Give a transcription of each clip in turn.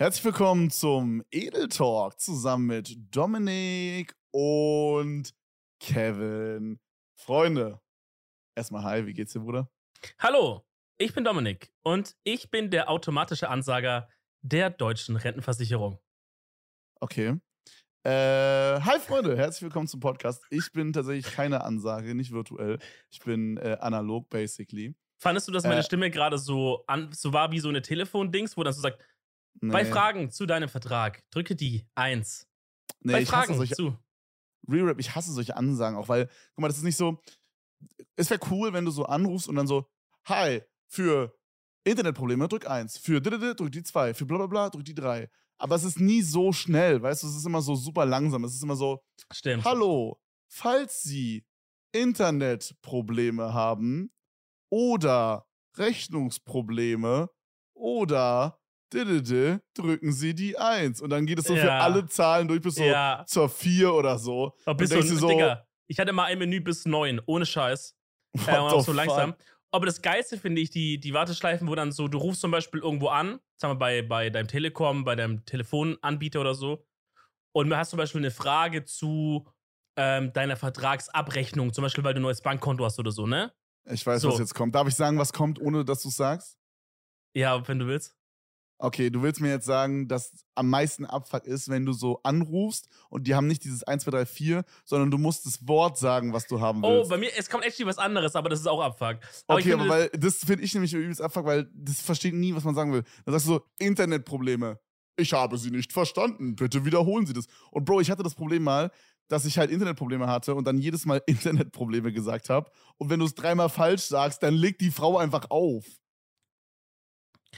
Herzlich willkommen zum Edel Talk zusammen mit Dominik und Kevin. Freunde, erstmal hi, wie geht's dir, Bruder? Hallo, ich bin Dominik und ich bin der automatische Ansager der deutschen Rentenversicherung. Okay. Äh, hi Freunde, herzlich willkommen zum Podcast. Ich bin tatsächlich keine Ansage, nicht virtuell. Ich bin äh, analog, basically. Fandest du, dass meine äh, Stimme gerade so, so war wie so eine Telefondings, wo dann so sagt, Nee. Bei Fragen zu deinem Vertrag, drücke die 1. Nee, Bei Fragen solche, zu. Re-Rap, ich hasse solche Ansagen auch, weil, guck mal, das ist nicht so. Es wäre cool, wenn du so anrufst und dann so, hi, für Internetprobleme drück 1, für drück die 2, für bla bla bla drück die 3. Aber es ist nie so schnell, weißt du, es ist immer so super langsam. Es ist immer so, Stimmt. hallo, falls Sie Internetprobleme haben oder Rechnungsprobleme oder drücken Sie die 1. Und dann geht es so ja. für alle Zahlen durch bis so ja. zur 4 oder so. Aber bis so, so Digga, ich hatte mal ein Menü bis 9, ohne Scheiß. Äh, so langsam. Aber das Geilste finde ich, die, die Warteschleifen, wo dann so, du rufst zum Beispiel irgendwo an, sagen wir bei, bei deinem Telekom, bei deinem Telefonanbieter oder so, und du hast zum Beispiel eine Frage zu ähm, deiner Vertragsabrechnung, zum Beispiel, weil du ein neues Bankkonto hast oder so, ne? Ich weiß, so. was jetzt kommt. Darf ich sagen, was kommt, ohne dass du es sagst? Ja, wenn du willst. Okay, du willst mir jetzt sagen, dass am meisten Abfuck ist, wenn du so anrufst und die haben nicht dieses 1, 2, 3, 4, sondern du musst das Wort sagen, was du haben oh, willst. Oh, bei mir, es kommt echt was anderes, aber das ist auch Abfuck. Aber okay, aber weil das finde ich nämlich übelst Abfuck, weil das versteht nie, was man sagen will. Dann sagst du so, Internetprobleme. Ich habe sie nicht verstanden. Bitte wiederholen Sie das. Und Bro, ich hatte das Problem mal, dass ich halt Internetprobleme hatte und dann jedes Mal Internetprobleme gesagt habe. Und wenn du es dreimal falsch sagst, dann legt die Frau einfach auf.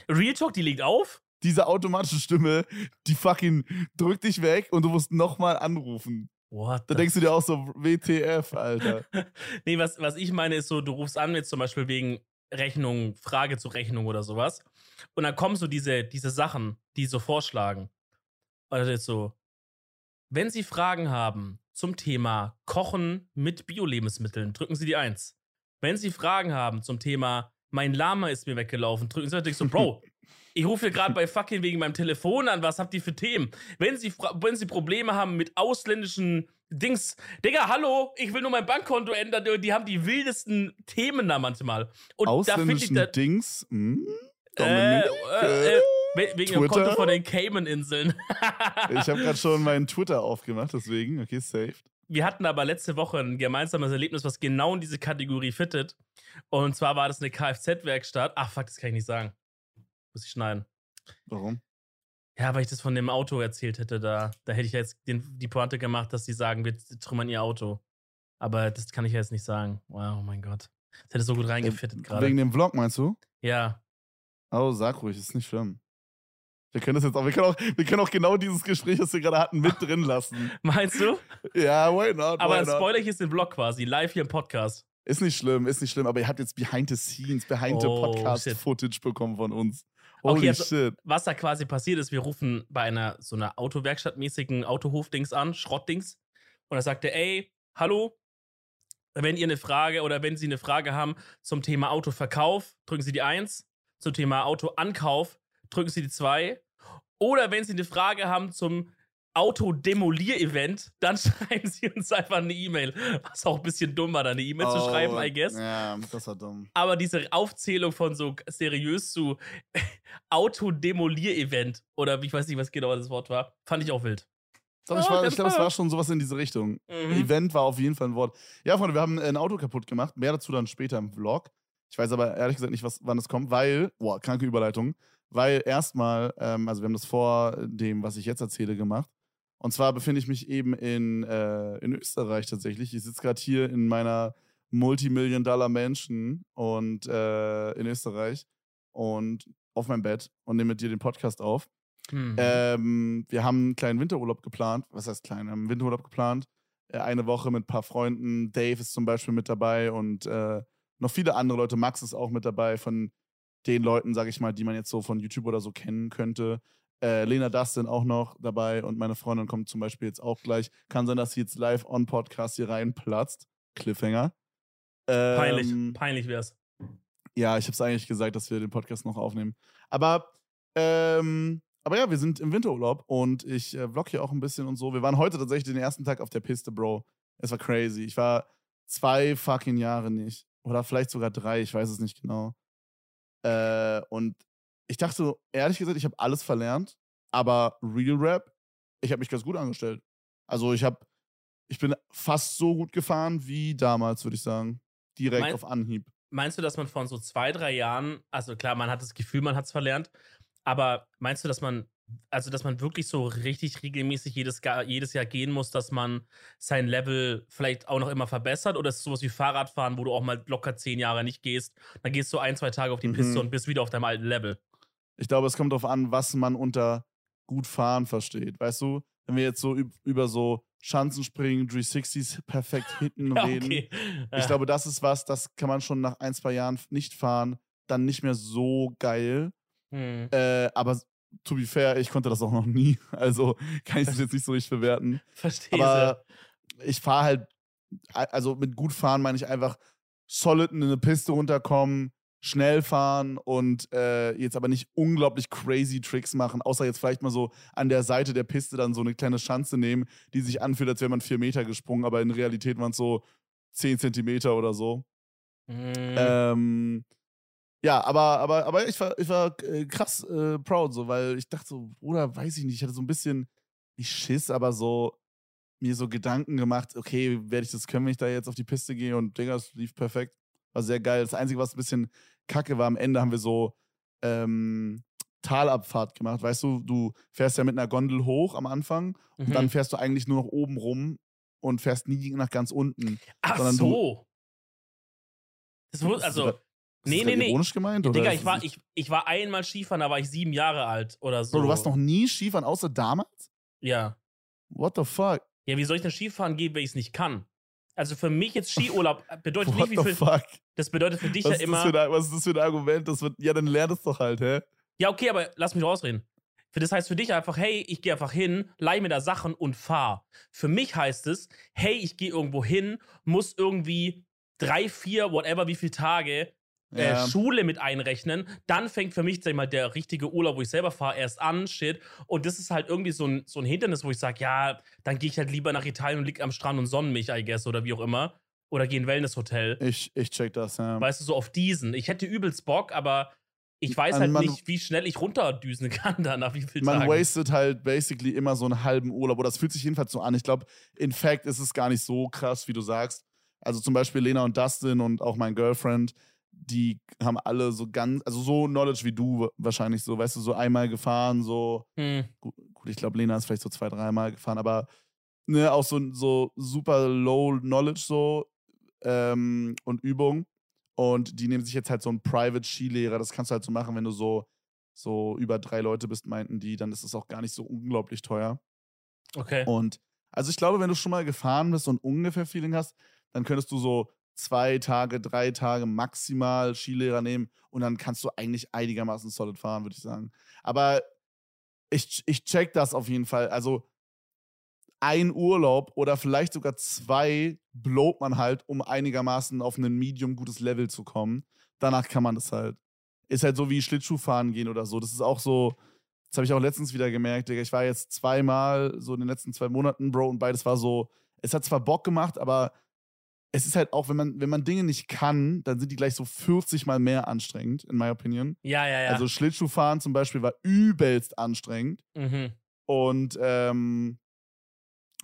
Real Talk, die liegt auf? Diese automatische Stimme, die fucking drückt dich weg und du musst nochmal anrufen. What da denkst du dir auch so, WTF, Alter. nee, was, was ich meine ist so, du rufst an jetzt zum Beispiel wegen Rechnung, Frage zu Rechnung oder sowas. Und dann kommen so diese, diese Sachen, die so vorschlagen. Also jetzt so, wenn Sie Fragen haben zum Thema Kochen mit Bio-Lebensmitteln, drücken Sie die 1. Wenn Sie Fragen haben zum Thema mein Lama ist mir weggelaufen. Drücken Sie natürlich so, Bro, ich rufe hier gerade bei fucking wegen meinem Telefon an. Was habt ihr für Themen? Wenn Sie, wenn Sie Probleme haben mit ausländischen Dings, Digga, hallo, ich will nur mein Bankkonto ändern. Die haben die wildesten Themen da manchmal. Und ausländischen da ich da, Dings? Hm? Äh, äh, äh, wegen dem Konto von den Cayman-Inseln. ich habe gerade schon meinen Twitter aufgemacht, deswegen. Okay, saved. Wir hatten aber letzte Woche ein gemeinsames Erlebnis, was genau in diese Kategorie fittet. Und zwar war das eine Kfz-Werkstatt. Ach, fuck, das kann ich nicht sagen. Muss ich schneiden. Warum? Ja, weil ich das von dem Auto erzählt hätte. Da, da hätte ich jetzt den, die Pointe gemacht, dass sie sagen, wir trümmern ihr Auto. Aber das kann ich jetzt nicht sagen. Wow, oh mein Gott. Das hätte so gut reingefittet äh, gerade. Wegen dem Vlog, meinst du? Ja. Oh, sag ruhig, ist nicht schlimm. Wir können das jetzt auch, wir können auch, wir können auch genau dieses Gespräch, das wir gerade hatten, mit drin lassen. Meinst du? Ja, why not? Aber why spoiler ich jetzt den Vlog quasi, live hier im Podcast. Ist nicht schlimm, ist nicht schlimm, aber ihr habt jetzt behind the scenes, behind the oh, Podcast-Footage bekommen von uns. Holy okay, also, shit. Was da quasi passiert ist, wir rufen bei einer so einer Autowerkstattmäßigen Autohofdings an, Schrottdings. Und er sagte, ey, hallo, wenn ihr eine Frage oder wenn Sie eine Frage haben zum Thema Autoverkauf, drücken Sie die 1. Zum Thema Autoankauf, drücken Sie die 2. Oder wenn Sie eine Frage haben zum Autodemolier-Event, dann schreiben Sie uns einfach eine E-Mail. Was auch ein bisschen dumm war, da eine E-Mail oh, zu schreiben, I guess. Ja, das war dumm. Aber diese Aufzählung von so seriös zu Autodemolier-Event oder ich weiß nicht, was genau das Wort war, fand ich auch wild. Ich, ich glaube, es war schon sowas in diese Richtung. Mhm. Event war auf jeden Fall ein Wort. Ja, Freunde, wir haben ein Auto kaputt gemacht. Mehr dazu dann später im Vlog. Ich weiß aber ehrlich gesagt nicht, was, wann es kommt, weil, boah, kranke Überleitung, weil erstmal, ähm, also wir haben das vor dem, was ich jetzt erzähle, gemacht. Und zwar befinde ich mich eben in, äh, in Österreich tatsächlich. Ich sitze gerade hier in meiner Multimillion-Dollar-Mansion und äh, in Österreich und auf meinem Bett und nehme mit dir den Podcast auf. Mhm. Ähm, wir haben einen kleinen Winterurlaub geplant. Was heißt klein? Wir haben einen Winterurlaub geplant. Äh, eine Woche mit ein paar Freunden. Dave ist zum Beispiel mit dabei und äh, noch viele andere Leute. Max ist auch mit dabei von den Leuten, sage ich mal, die man jetzt so von YouTube oder so kennen könnte. Äh, Lena Dustin auch noch dabei und meine Freundin kommt zum Beispiel jetzt auch gleich. Kann sein, dass sie jetzt live on Podcast hier reinplatzt. Cliffhanger. Ähm, peinlich, peinlich wär's. Ja, ich hab's eigentlich gesagt, dass wir den Podcast noch aufnehmen. Aber ähm, aber ja, wir sind im Winterurlaub und ich äh, vlog hier auch ein bisschen und so. Wir waren heute tatsächlich den ersten Tag auf der Piste, Bro. Es war crazy. Ich war zwei fucking Jahre nicht. Oder vielleicht sogar drei, ich weiß es nicht genau. Äh, und ich dachte, ehrlich gesagt, ich habe alles verlernt, aber Real Rap, ich habe mich ganz gut angestellt. Also ich habe, ich bin fast so gut gefahren wie damals, würde ich sagen. Direkt mein, auf Anhieb. Meinst du, dass man von so zwei, drei Jahren, also klar, man hat das Gefühl, man hat es verlernt, aber meinst du, dass man, also dass man wirklich so richtig regelmäßig jedes, jedes Jahr gehen muss, dass man sein Level vielleicht auch noch immer verbessert? Oder ist es sowas wie Fahrradfahren, wo du auch mal locker zehn Jahre nicht gehst, dann gehst du ein, zwei Tage auf die Piste mhm. und bist wieder auf deinem alten Level? Ich glaube, es kommt darauf an, was man unter gut fahren versteht. Weißt du, wenn wir jetzt so über so Schanzenspringen, 360s perfekt hitten ja, reden. Okay. Ja. Ich glaube, das ist was, das kann man schon nach ein, zwei Jahren nicht fahren, dann nicht mehr so geil. Hm. Äh, aber to be fair, ich konnte das auch noch nie. Also kann ich das jetzt nicht so richtig bewerten. Verstehe. Aber ich fahre halt, also mit gut fahren meine ich einfach solid in eine Piste runterkommen, schnell fahren und äh, jetzt aber nicht unglaublich crazy Tricks machen, außer jetzt vielleicht mal so an der Seite der Piste dann so eine kleine Schanze nehmen, die sich anfühlt, als wäre man vier Meter gesprungen, aber in Realität waren es so zehn Zentimeter oder so. Mhm. Ähm, ja, aber, aber, aber ich war, ich war äh, krass äh, proud, so, weil ich dachte so, Bruder, weiß ich nicht, ich hatte so ein bisschen, nicht Schiss, aber so mir so Gedanken gemacht, okay, werde ich das können, wenn ich da jetzt auf die Piste gehe und Digga, es lief perfekt. War sehr geil. Das Einzige, was ein bisschen kacke war, am Ende haben wir so ähm, Talabfahrt gemacht. Weißt du, du fährst ja mit einer Gondel hoch am Anfang mhm. und dann mhm. fährst du eigentlich nur noch oben rum und fährst nie nach ganz unten. Ach so. Du, das wurde, also, Nee, ist nee, nee. ironisch gemeint? Oder Digga, ich war, ich, ich war einmal Skifahren, da war ich sieben Jahre alt oder so. Bro, du warst noch nie Skifahren, außer damals? Ja. What the fuck? Ja, wie soll ich denn Skifahren gehen, wenn ich es nicht kann? Also für mich jetzt Skiurlaub bedeutet What nicht, wie viel. Fuck? Das bedeutet für dich was ja immer. Ein, was ist das für ein Argument? Das wird, ja, dann lern es doch halt, hä? Ja, okay, aber lass mich rausreden. Für das heißt für dich einfach, hey, ich gehe einfach hin, leih mir da Sachen und fahr. Für mich heißt es, hey, ich gehe irgendwo hin, muss irgendwie drei, vier, whatever, wie viele Tage äh, ja. Schule mit einrechnen, dann fängt für mich, sag ich mal, der richtige Urlaub, wo ich selber fahre, erst an, shit. Und das ist halt irgendwie so ein, so ein Hindernis, wo ich sage, ja, dann gehe ich halt lieber nach Italien und lieg am Strand und sonnen mich, I guess, oder wie auch immer. Oder gehe in ein Wellnesshotel. Ich, ich check das, ja. Weißt du, so auf diesen. Ich hätte übelst Bock, aber ich weiß halt man, nicht, wie schnell ich runterdüsen kann da nach wie viel Man Tagen. wastet halt basically immer so einen halben Urlaub. Oder das fühlt sich jedenfalls so an. Ich glaube, in fact ist es gar nicht so krass, wie du sagst. Also zum Beispiel Lena und Dustin und auch mein Girlfriend, die haben alle so ganz, also so Knowledge wie du wahrscheinlich so, weißt du, so einmal gefahren, so. Hm. Gut, ich glaube, Lena ist vielleicht so zwei, dreimal gefahren, aber ne, auch so, so super low Knowledge so ähm, und Übung. Und die nehmen sich jetzt halt so einen Private-Skilehrer. Das kannst du halt so machen, wenn du so, so über drei Leute bist, meinten die, dann ist es auch gar nicht so unglaublich teuer. Okay. Und also ich glaube, wenn du schon mal gefahren bist und ungefähr Feeling hast, dann könntest du so zwei Tage, drei Tage maximal Skilehrer nehmen und dann kannst du eigentlich einigermaßen solid fahren, würde ich sagen. Aber ich, ich check das auf jeden Fall. Also ein Urlaub oder vielleicht sogar zwei blowt man halt, um einigermaßen auf ein medium gutes Level zu kommen. Danach kann man das halt. Ist halt so wie Schlittschuhfahren gehen oder so. Das ist auch so, das habe ich auch letztens wieder gemerkt, Digga. Ich war jetzt zweimal so in den letzten zwei Monaten, Bro, und beides war so, es hat zwar Bock gemacht, aber es ist halt auch, wenn man, wenn man Dinge nicht kann, dann sind die gleich so 40 mal mehr anstrengend, in my opinion. Ja, ja, ja. Also Schlittschuhfahren zum Beispiel war übelst anstrengend. Mhm. Und, ähm,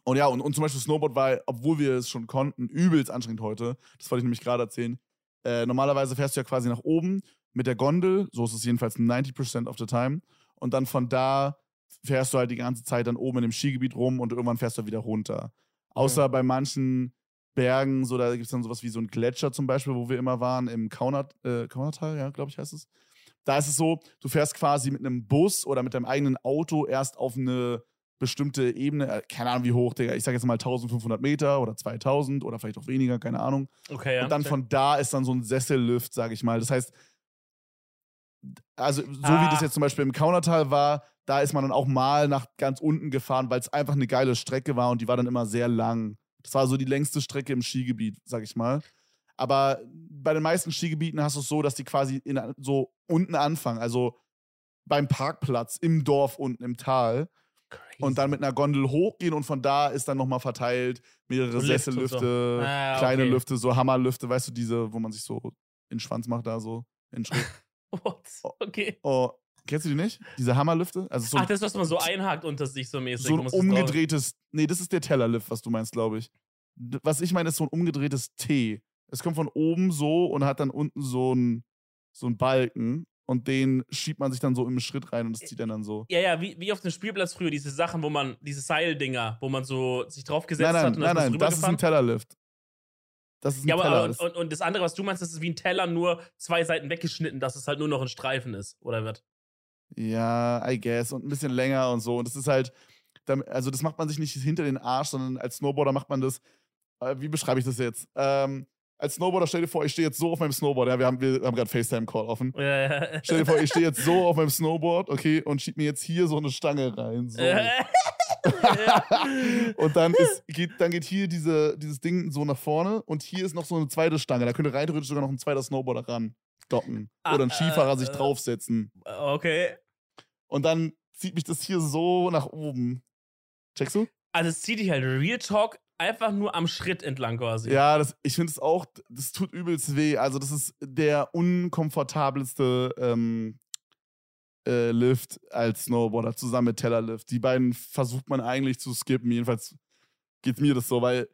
und ja, und, und zum Beispiel Snowboard war, obwohl wir es schon konnten, übelst anstrengend heute. Das wollte ich nämlich gerade erzählen. Äh, normalerweise fährst du ja quasi nach oben mit der Gondel, so ist es jedenfalls 90% of the time. Und dann von da fährst du halt die ganze Zeit dann oben in dem Skigebiet rum und irgendwann fährst du wieder runter. Außer mhm. bei manchen Bergen, so da gibt es dann sowas wie so ein Gletscher zum Beispiel, wo wir immer waren, im Kauner, äh, Kaunertal, ja, glaube ich, heißt es. Da ist es so, du fährst quasi mit einem Bus oder mit deinem eigenen Auto erst auf eine bestimmte Ebene, äh, keine Ahnung wie hoch, Digga, ich sage jetzt mal 1500 Meter oder 2000 oder vielleicht auch weniger, keine Ahnung. Okay, ja. Und dann von da ist dann so ein Sessellift, sage ich mal. Das heißt, also so ah. wie das jetzt zum Beispiel im Kaunertal war, da ist man dann auch mal nach ganz unten gefahren, weil es einfach eine geile Strecke war und die war dann immer sehr lang. Das war so die längste Strecke im Skigebiet, sag ich mal. Aber bei den meisten Skigebieten hast du es so, dass die quasi in, so unten anfangen. Also beim Parkplatz im Dorf unten im Tal. Crazy. Und dann mit einer Gondel hochgehen und von da ist dann nochmal verteilt mehrere So und so. Sessellüfte, Ah, kleine okay. Lüfte, so Hammerlüfte, weißt du, diese, wo man sich so in den Schwanz macht, da so in den Schritt. What? Okay. oh, kennst du die nicht? Diese Hammerlüfte? Also so, Ach, das, was man so einhakt unter sich so mäßig. so ein umgedrehtes. Nee, das ist der Tellerlift, was du meinst, glaube ich. Was ich meine, ist so ein umgedrehtes T. Es kommt von oben so und hat dann unten so ein so Balken und den schiebt man sich dann so im Schritt rein und das zieht dann dann so. Ja, ja, wie, wie auf dem Spielplatz früher, diese Sachen, wo man, diese Seildinger, wo man so sich draufgesetzt Nein, nein, hat und nein, dann nein, das ist ein Tellerlift. Das ist ein Ja, aber Teller. und, das- und, und das andere, was du meinst, das ist wie ein Teller, nur zwei Seiten weggeschnitten, dass es halt nur noch ein Streifen ist, oder wird? Ja, I guess. Und ein bisschen länger und so. Und das ist halt, also das macht man sich nicht hinter den Arsch, sondern als Snowboarder macht man das. Äh, wie beschreibe ich das jetzt? Ähm, als Snowboarder, stell dir vor, ich stehe jetzt so auf meinem Snowboard. Ja, wir haben, wir haben gerade FaceTime-Call offen. Ja, ja. Stell dir vor, ich stehe jetzt so auf meinem Snowboard, okay, und schieb mir jetzt hier so eine Stange rein. So. und dann, ist, geht, dann geht hier diese, dieses Ding so nach vorne und hier ist noch so eine zweite Stange. Da könnte rein theoretisch sogar noch ein zweiter Snowboarder ran docken. Ah, Oder ein Skifahrer sich äh, draufsetzen. okay. Und dann zieht mich das hier so nach oben. Checkst du? Also es zieht dich halt Real Talk einfach nur am Schritt entlang quasi. Ja, das, ich finde es auch, das tut übelst weh. Also, das ist der unkomfortabelste ähm, äh, Lift als Snowboarder zusammen mit Tellerlift. Die beiden versucht man eigentlich zu skippen. Jedenfalls geht mir das so, weil,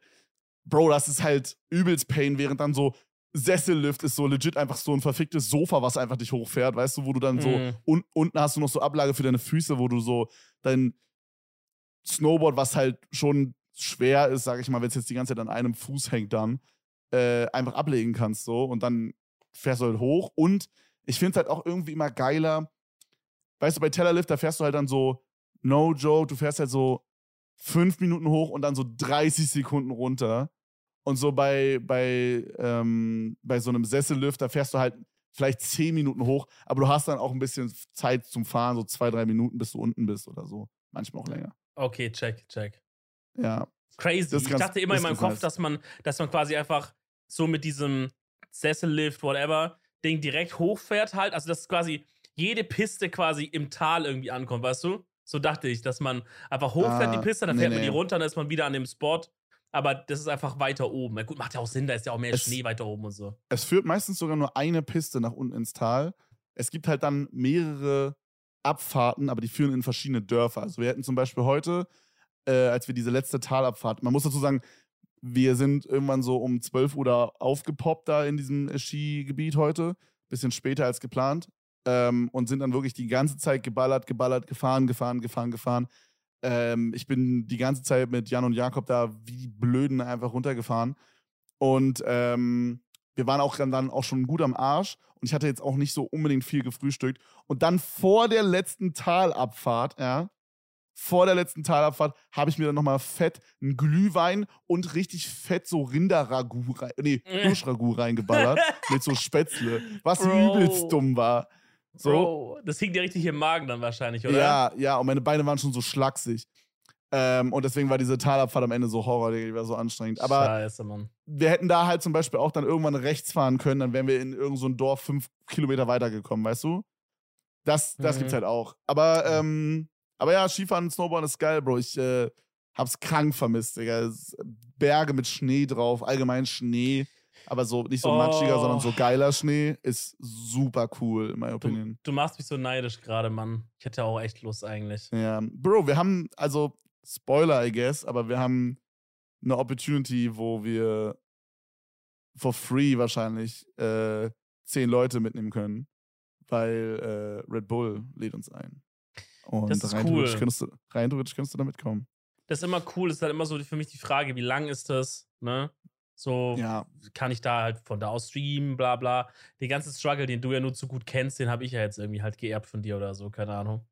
Bro, das ist halt übelst Pain, während dann so Sessellift ist so legit einfach so ein verficktes Sofa, was einfach dich hochfährt, weißt du, wo du dann so Mhm. un unten hast du noch so Ablage für deine Füße, wo du so dein Snowboard, was halt schon schwer ist, sag ich mal, wenn es jetzt die ganze Zeit an einem Fuß hängt, dann äh, einfach ablegen kannst so und dann fährst du halt hoch und ich finde es halt auch irgendwie immer geiler. Weißt du, bei Tellerlift, da fährst du halt dann so, no joke, du fährst halt so fünf Minuten hoch und dann so 30 Sekunden runter. Und so bei, bei, ähm, bei so einem Sessellift, da fährst du halt vielleicht zehn Minuten hoch, aber du hast dann auch ein bisschen Zeit zum Fahren, so zwei, drei Minuten, bis du unten bist oder so. Manchmal auch länger. Okay, check, check. Ja. Crazy. Das ich dachte immer in meinem Kopf, nice. dass man, dass man quasi einfach so mit diesem Sessellift, whatever, Ding direkt hochfährt halt. Also dass quasi jede Piste quasi im Tal irgendwie ankommt, weißt du? So dachte ich, dass man einfach hochfährt Ah, die Piste, dann nee, fährt man die nee. runter, dann ist man wieder an dem Spot. Aber das ist einfach weiter oben. Ja, gut, macht ja auch Sinn, da ist ja auch mehr Es- Schnee weiter oben und so. Es führt meistens sogar nur eine Piste nach unten ins Tal. Es gibt halt dann mehrere Abfahrten, aber die führen in verschiedene Dörfer. Also wir hätten zum Beispiel heute, äh, als wir diese letzte Talabfahrt, man muss dazu sagen, wir sind irgendwann so um 12 Uhr da aufgepoppt da in diesem äh, Skigebiet heute, bisschen später als geplant ähm, und sind dann wirklich die ganze Zeit geballert, geballert, gefahren, gefahren, gefahren, gefahren. Ähm, ich bin die ganze Zeit mit Jan und Jakob da wie die Blöden einfach runtergefahren und ähm, wir waren auch dann, auch schon gut am Arsch und ich hatte jetzt auch nicht so unbedingt viel gefrühstückt. Und dann vor der letzten Talabfahrt, ja, vor der letzten Talabfahrt habe ich mir dann nochmal fett einen Glühwein und richtig fett so Rinderragout, rein, nee, Hirschragout reingeballert mit so Spätzle, was Bro. übelst dumm war. So, Bro, das hing dir richtig im Magen dann wahrscheinlich, oder? ja, ja, und meine Beine waren schon so schlaksig. Ähm, und deswegen war diese Talabfahrt am Ende so Horror, die war so anstrengend. Aber Scheiße, Mann. wir hätten da halt zum Beispiel auch dann irgendwann rechts fahren können, dann wären wir in irgendein so ein Dorf fünf Kilometer weitergekommen, weißt du? Das, das Mhm. gibt's halt auch. Aber, ähm, aber ja, Skifahren und Snowboarden ist geil, Bro. Ich äh, hab's krank vermisst, Digga. Berge mit Schnee drauf, allgemein Schnee, aber so nicht so matschiger, Oh. sondern so geiler Schnee ist super cool, in my Du, opinion. du machst mich so neidisch gerade, Mann. Ich hätte auch echt Lust eigentlich. Ja, Bro, wir haben, also Spoiler, I guess, aber wir haben eine Opportunity, wo wir for free wahrscheinlich äh, zehn Leute mitnehmen können, weil äh, Red Bull lädt uns ein. Und Das ist rein, cool. theoretisch könntest du, rein theoretisch könntest du da mitkommen. Das ist immer cool, das ist halt immer so für mich die Frage, wie lang ist das, ne? So, Ja, kann ich da halt von da aus streamen, bla bla. Den ganzen Struggle, den du ja nur zu gut kennst, den habe ich ja jetzt irgendwie halt geerbt von dir oder so, keine Ahnung.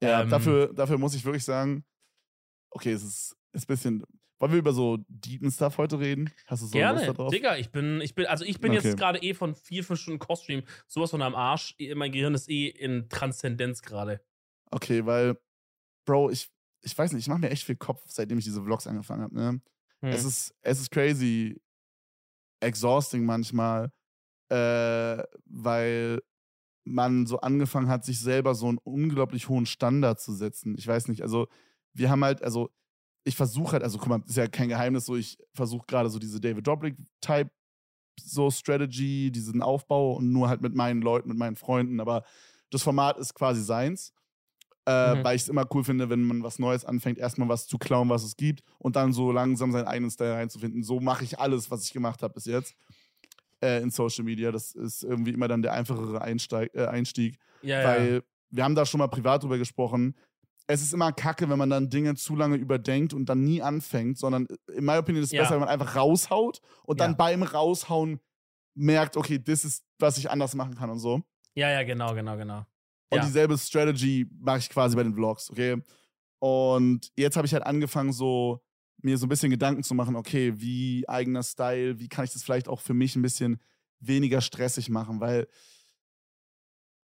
ja Ähm, dafür, dafür muss ich wirklich sagen, okay, es ist, ist ein bisschen. Wollen wir über so deepen Stuff heute reden? Hast du so Lust Gerne, darauf? Digga, ich bin, ich bin, also ich bin Okay. jetzt gerade eh von vier, fünf Stunden Koststream sowas von am Arsch. Eh, Mein Gehirn ist eh in Transzendenz gerade. Okay, weil, Bro, ich, ich weiß nicht, ich mache mir echt viel Kopf, seitdem ich diese Vlogs angefangen habe. Ne? Hm. Es, ist, es ist crazy, exhausting manchmal, äh, weil man so angefangen hat, sich selber so einen unglaublich hohen Standard zu setzen. Ich weiß nicht, also wir haben halt, also ich versuche halt, also guck mal, ist ja kein Geheimnis, so ich versuche gerade so diese David Dobrik-Type so Strategy, diesen Aufbau und nur halt mit meinen Leuten, mit meinen Freunden, aber das Format ist quasi seins. Äh, mhm. Weil ich es immer cool finde, wenn man was Neues anfängt, erstmal was zu klauen, was es gibt und dann so langsam seinen eigenen Style reinzufinden. So mache ich alles, was ich gemacht habe bis jetzt äh, in Social Media. Das ist irgendwie immer dann der einfachere Einsteig, äh, Einstieg. Ja, weil ja. wir haben da schon mal privat drüber gesprochen. Es ist immer kacke, wenn man dann Dinge zu lange überdenkt und dann nie anfängt, sondern äh, in meiner Opinion ist es ja. besser, wenn man einfach raushaut und dann beim Raushauen merkt, okay, das ist, was ich anders machen kann und so. Ja, ja, genau, genau, genau. Und dieselbe Strategy mache ich quasi bei den Vlogs, okay? Und jetzt habe ich halt angefangen, so mir so ein bisschen Gedanken zu machen, okay, wie eigener Style, wie kann ich das vielleicht auch für mich ein bisschen weniger stressig machen, weil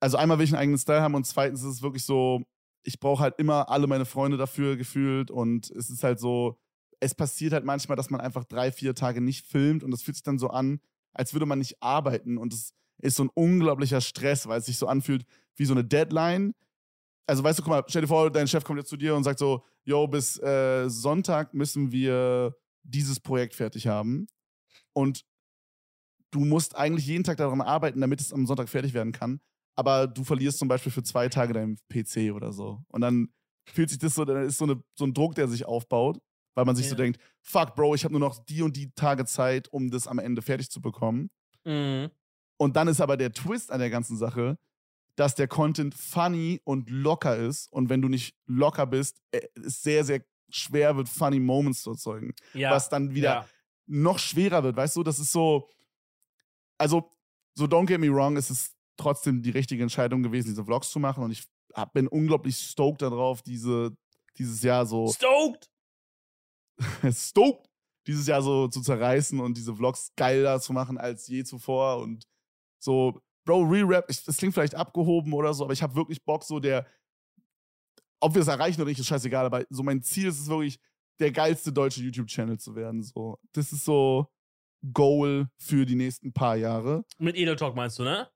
also einmal will ich einen eigenen Style haben und zweitens ist es wirklich so, ich brauche halt immer alle meine Freunde dafür gefühlt und es ist halt so, es passiert halt manchmal, dass man einfach drei, vier Tage nicht filmt und es fühlt sich dann so an, als würde man nicht arbeiten und es ist so ein unglaublicher Stress, weil es sich so anfühlt wie so eine Deadline, also weißt du, guck mal, stell dir vor, dein Chef kommt jetzt zu dir und sagt so, yo, bis äh, Sonntag müssen wir dieses Projekt fertig haben. Und du musst eigentlich jeden Tag daran arbeiten, damit es am Sonntag fertig werden kann. Aber du verlierst zum Beispiel für zwei Tage deinen PC oder so. Und dann fühlt sich das so, dann ist so, eine, so ein Druck, der sich aufbaut, weil man sich ja. so denkt, fuck, Bro, ich habe nur noch die und die Tage Zeit, um das am Ende fertig zu bekommen. Mhm. Und dann ist aber der Twist an der ganzen Sache, dass der Content funny und locker ist. Und wenn du nicht locker bist, äh, es sehr, sehr schwer wird, funny Moments zu erzeugen. Ja. Was dann wieder ja. noch schwerer wird. Weißt du, das ist so. Also, so don't get me wrong, es ist trotzdem die richtige Entscheidung gewesen, diese Vlogs zu machen. Und ich bin unglaublich stoked darauf, diese, dieses Jahr so. Stoked! stoked! Dieses Jahr so zu zerreißen und diese Vlogs geiler zu machen als je zuvor und so Bro, Re-Rap, das klingt vielleicht abgehoben oder so, aber ich habe wirklich Bock, so der, ob wir es erreichen oder nicht, ist scheißegal, aber so mein Ziel ist es wirklich, der geilste deutsche YouTube-Channel zu werden. So. Das ist so Goal für die nächsten paar Jahre. Mit Edel Talk meinst du, ne?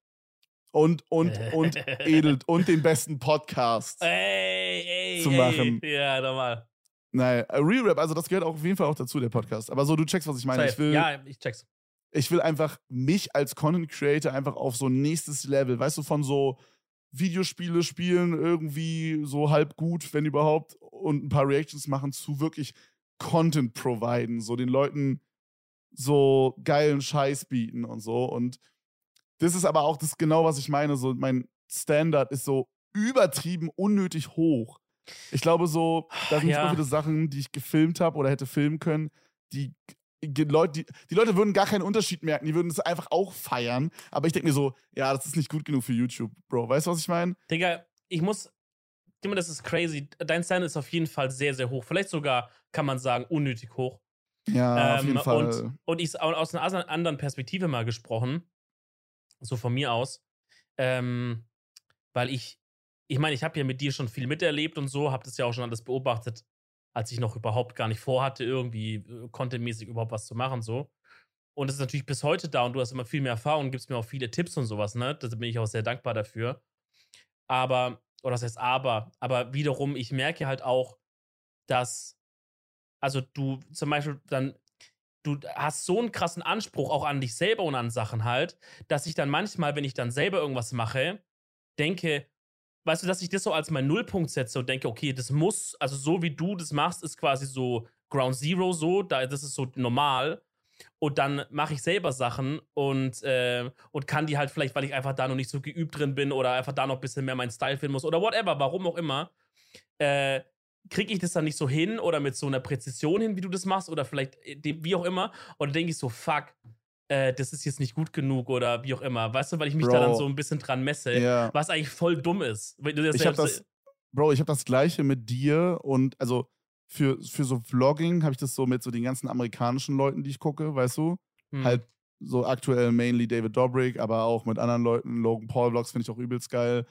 Und, und, und Edel und den besten Podcast ey, ey, zu machen. Ey. Ja, nochmal. Nein, Re-Rap, also das gehört auch auf jeden Fall auch dazu, der Podcast. Aber so, du checkst, was ich meine. Ich will, ja, ich check's ich will einfach mich als Content Creator einfach auf so ein nächstes Level, weißt du, von so Videospiele spielen, irgendwie so halb gut, wenn überhaupt, und ein paar Reactions machen, zu wirklich Content providen, so den Leuten so geilen Scheiß bieten und so. Und das ist aber auch das genau, was ich meine. So, mein Standard ist so übertrieben unnötig hoch. Ich glaube, so, da sind ja. so viele Sachen, die ich gefilmt habe oder hätte filmen können, die Leute, die, die Leute würden gar keinen Unterschied merken, die würden es einfach auch feiern. Aber ich denke mir so, ja, das ist nicht gut genug für YouTube, Bro. Weißt du, was ich meine? Digga, ich muss. Digga, das ist crazy. Dein Stand ist auf jeden Fall sehr, sehr hoch. Vielleicht sogar, kann man sagen, unnötig hoch. Ja, ähm, auf jeden Fall. Und, und ich aus einer anderen Perspektive mal gesprochen, so von mir aus, ähm, weil ich, ich meine, ich habe ja mit dir schon viel miterlebt und so, habe das ja auch schon alles beobachtet als ich noch überhaupt gar nicht vorhatte, irgendwie äh, contentmäßig überhaupt was zu machen, so. Und es ist natürlich bis heute da und du hast immer viel mehr Erfahrung, gibst mir auch viele Tipps und sowas, ne? Da bin ich auch sehr dankbar dafür. Aber, oder das heißt aber, aber wiederum, ich merke halt auch, dass, also du zum Beispiel dann, du hast so einen krassen Anspruch auch an dich selber und an Sachen halt, dass ich dann manchmal, wenn ich dann selber irgendwas mache, denke, weißt du, dass ich das so als mein Nullpunkt setze und denke, okay, das muss, also so wie du das machst, ist quasi so Ground Zero so, da, das ist so normal. Und dann mache ich selber Sachen und, äh, und kann die halt vielleicht, weil ich einfach da noch nicht so geübt drin bin oder einfach da noch ein bisschen mehr meinen Style finden muss oder whatever, warum auch immer, äh, kriege ich das dann nicht so hin oder mit so einer Präzision hin, wie du das machst oder vielleicht äh, wie auch immer. Und dann denke ich so, fuck, äh, das ist jetzt nicht gut genug oder wie auch immer. Weißt du, weil ich mich Bro. da dann so ein bisschen dran messe, ja. was eigentlich voll dumm ist. ich hab das, Bro, ich habe das gleiche mit dir und also für, für so Vlogging habe ich das so mit so den ganzen amerikanischen Leuten, die ich gucke, weißt du? Hm. Halt so aktuell mainly David Dobrik, aber auch mit anderen Leuten. Logan Paul Vlogs finde ich auch übelst geil.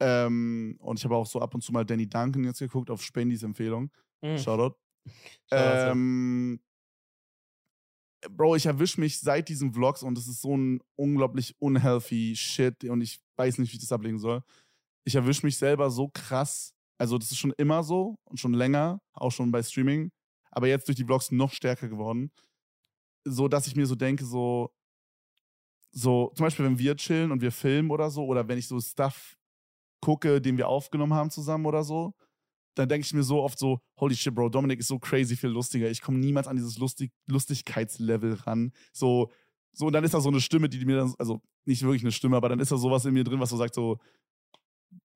Ähm, und ich habe auch so ab und zu mal Danny Duncan jetzt geguckt auf Spendys Empfehlung. Mhm. Shoutout ähm, Bro, ich erwische mich seit diesen Vlogs und es ist so ein unglaublich unhealthy Shit und ich weiß nicht, wie ich das ablegen soll. Ich erwische mich selber so krass. Also, das ist schon immer so und schon länger, auch schon bei Streaming, aber jetzt durch die Vlogs noch stärker geworden. So, dass ich mir so denke, so, so, zum Beispiel, wenn wir chillen und wir filmen oder so, oder wenn ich so Stuff gucke, den wir aufgenommen haben zusammen oder so, dann denke ich mir so oft so, holy shit, Bro, Dominik ist so crazy viel lustiger. Ich komme niemals an dieses Lustig Lustigkeitslevel ran. So, so, und dann ist da so eine Stimme, die mir dann, also nicht wirklich eine Stimme, aber dann ist da sowas in mir drin, was so sagt, so,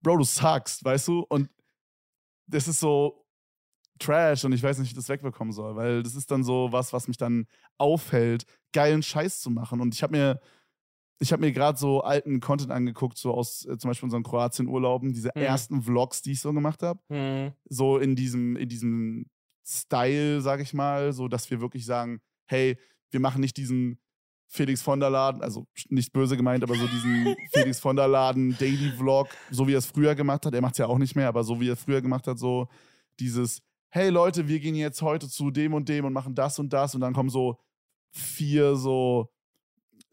Bro, du suckst, weißt du? Und das ist so Trash und ich weiß nicht, wie ich das wegbekommen soll, weil das ist dann so was, was mich dann aufhält, geilen Scheiß zu machen. Und ich habe mir ich habe mir gerade so alten Content angeguckt, so aus äh, zum Beispiel unseren Kroatien-Urlauben, diese mhm. ersten Vlogs, die ich so gemacht habe. Mhm. So in diesem, in diesem Style, sag ich mal, so dass wir wirklich sagen, hey, wir machen nicht diesen Felix von der Laden, also nicht böse gemeint, aber so diesen Felix von der Laden Daily Vlog, so wie er es früher gemacht hat. Er macht es ja auch nicht mehr, aber so wie er es früher gemacht hat, so dieses, hey Leute, wir gehen jetzt heute zu dem und dem und machen das und das und dann kommen so vier so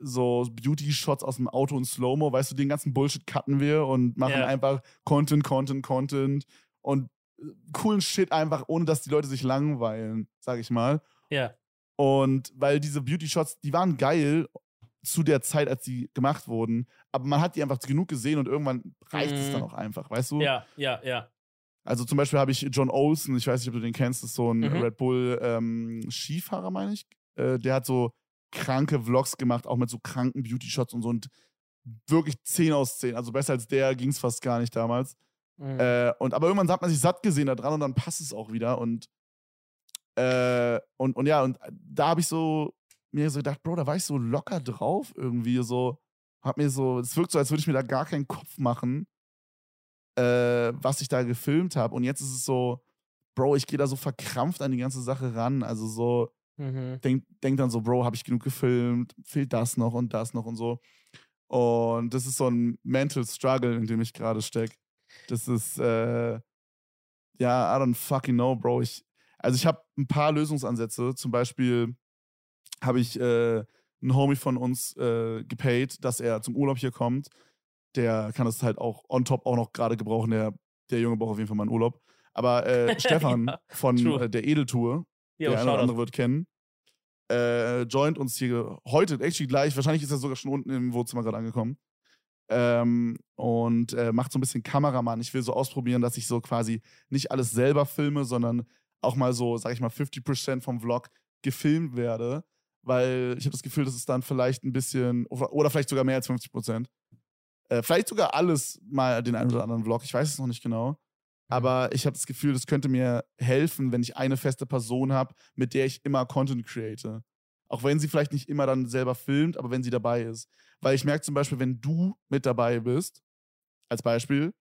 so Beauty-Shots aus dem Auto und Slow-Mo, weißt du, den ganzen Bullshit cutten wir und machen yeah. einfach Content, Content, Content und äh, coolen Shit einfach, ohne dass die Leute sich langweilen, sag ich mal. Ja. Yeah. Und weil diese Beauty-Shots, die waren geil zu der Zeit, als die gemacht wurden, aber man hat die einfach genug gesehen und irgendwann reicht mm. es dann mhm. auch einfach, weißt du? Ja, ja, ja. Also zum Beispiel habe ich John Olsen, ich weiß nicht, ob du den kennst, das ist so ein mhm. Red Bull ähm, Skifahrer, meine ich. Äh, der hat so kranke Vlogs gemacht, auch mit so kranken Beauty-Shots und so und wirklich 10 aus 10. Also besser als der ging es fast gar nicht damals. Mhm. Äh, und, aber irgendwann hat man sich satt gesehen da dran und dann passt es auch wieder. Und, äh, und, und ja, und da habe ich so mir so gedacht, Bro, da war ich so locker drauf irgendwie. So, hab mir so, es wirkt so, als würde ich mir da gar keinen Kopf machen, äh, was ich da gefilmt habe. Und jetzt ist es so, Bro, ich gehe da so verkrampft an die ganze Sache ran. Also so, Mhm. Denk, denk dann so, Bro, habe ich genug gefilmt? Fehlt das noch und das noch und so. Und das ist so ein Mental Struggle, in dem ich gerade stecke. Das ist, äh, ja, I don't fucking know, Bro. Ich, also ich habe ein paar Lösungsansätze. Zum Beispiel habe ich äh, einen Homie von uns äh, gepaid, dass er zum Urlaub hier kommt. Der kann das halt auch on top auch noch gerade gebrauchen. Der, der Junge braucht auf jeden Fall mal einen Urlaub. Aber äh, Stefan ja, von äh, der Edeltour, ja, der eine oder andere wird kennen, äh, joint uns hier heute, actually gleich, wahrscheinlich ist er sogar schon unten im Wohnzimmer gerade angekommen. Ähm, und äh, macht so ein bisschen Kameramann. Ich will so ausprobieren, dass ich so quasi nicht alles selber filme, sondern auch mal so, sag ich mal, 50% vom Vlog gefilmt werde, weil ich habe das Gefühl, dass es dann vielleicht ein bisschen, oder vielleicht sogar mehr als 50%. Äh, vielleicht sogar alles mal den einen oder anderen Vlog, ich weiß es noch nicht genau. Mhm. Aber ich habe das Gefühl, das könnte mir helfen, wenn ich eine feste Person habe, mit der ich immer Content create. Auch wenn sie vielleicht nicht immer dann selber filmt, aber wenn sie dabei ist. Weil ich merke zum Beispiel, wenn du mit dabei bist, als Beispiel,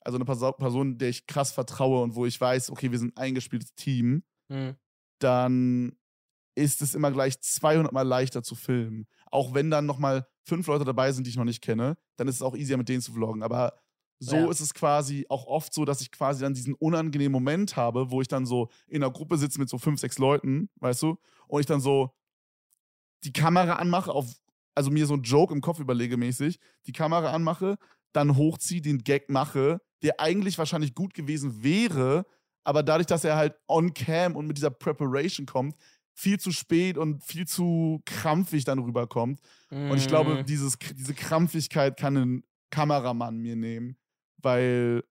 also eine Person, der ich krass vertraue und wo ich weiß, okay, wir sind ein eingespieltes Team, mhm. dann ist es immer gleich 200 Mal leichter zu filmen. Auch wenn dann nochmal fünf Leute dabei sind, die ich noch nicht kenne, dann ist es auch easier mit denen zu vloggen. Aber so ja. ist es quasi auch oft so, dass ich quasi dann diesen unangenehmen Moment habe, wo ich dann so in einer Gruppe sitze mit so fünf, sechs Leuten, weißt du, und ich dann so die Kamera anmache, auf, also mir so einen Joke im Kopf überlege mäßig, die Kamera anmache, dann hochziehe, den Gag mache, der eigentlich wahrscheinlich gut gewesen wäre, aber dadurch, dass er halt on cam und mit dieser Preparation kommt, viel zu spät und viel zu krampfig dann rüberkommt. Mm. Und ich glaube, mhm. dieses, diese Krampfigkeit kann ein Kameramann mir nehmen weil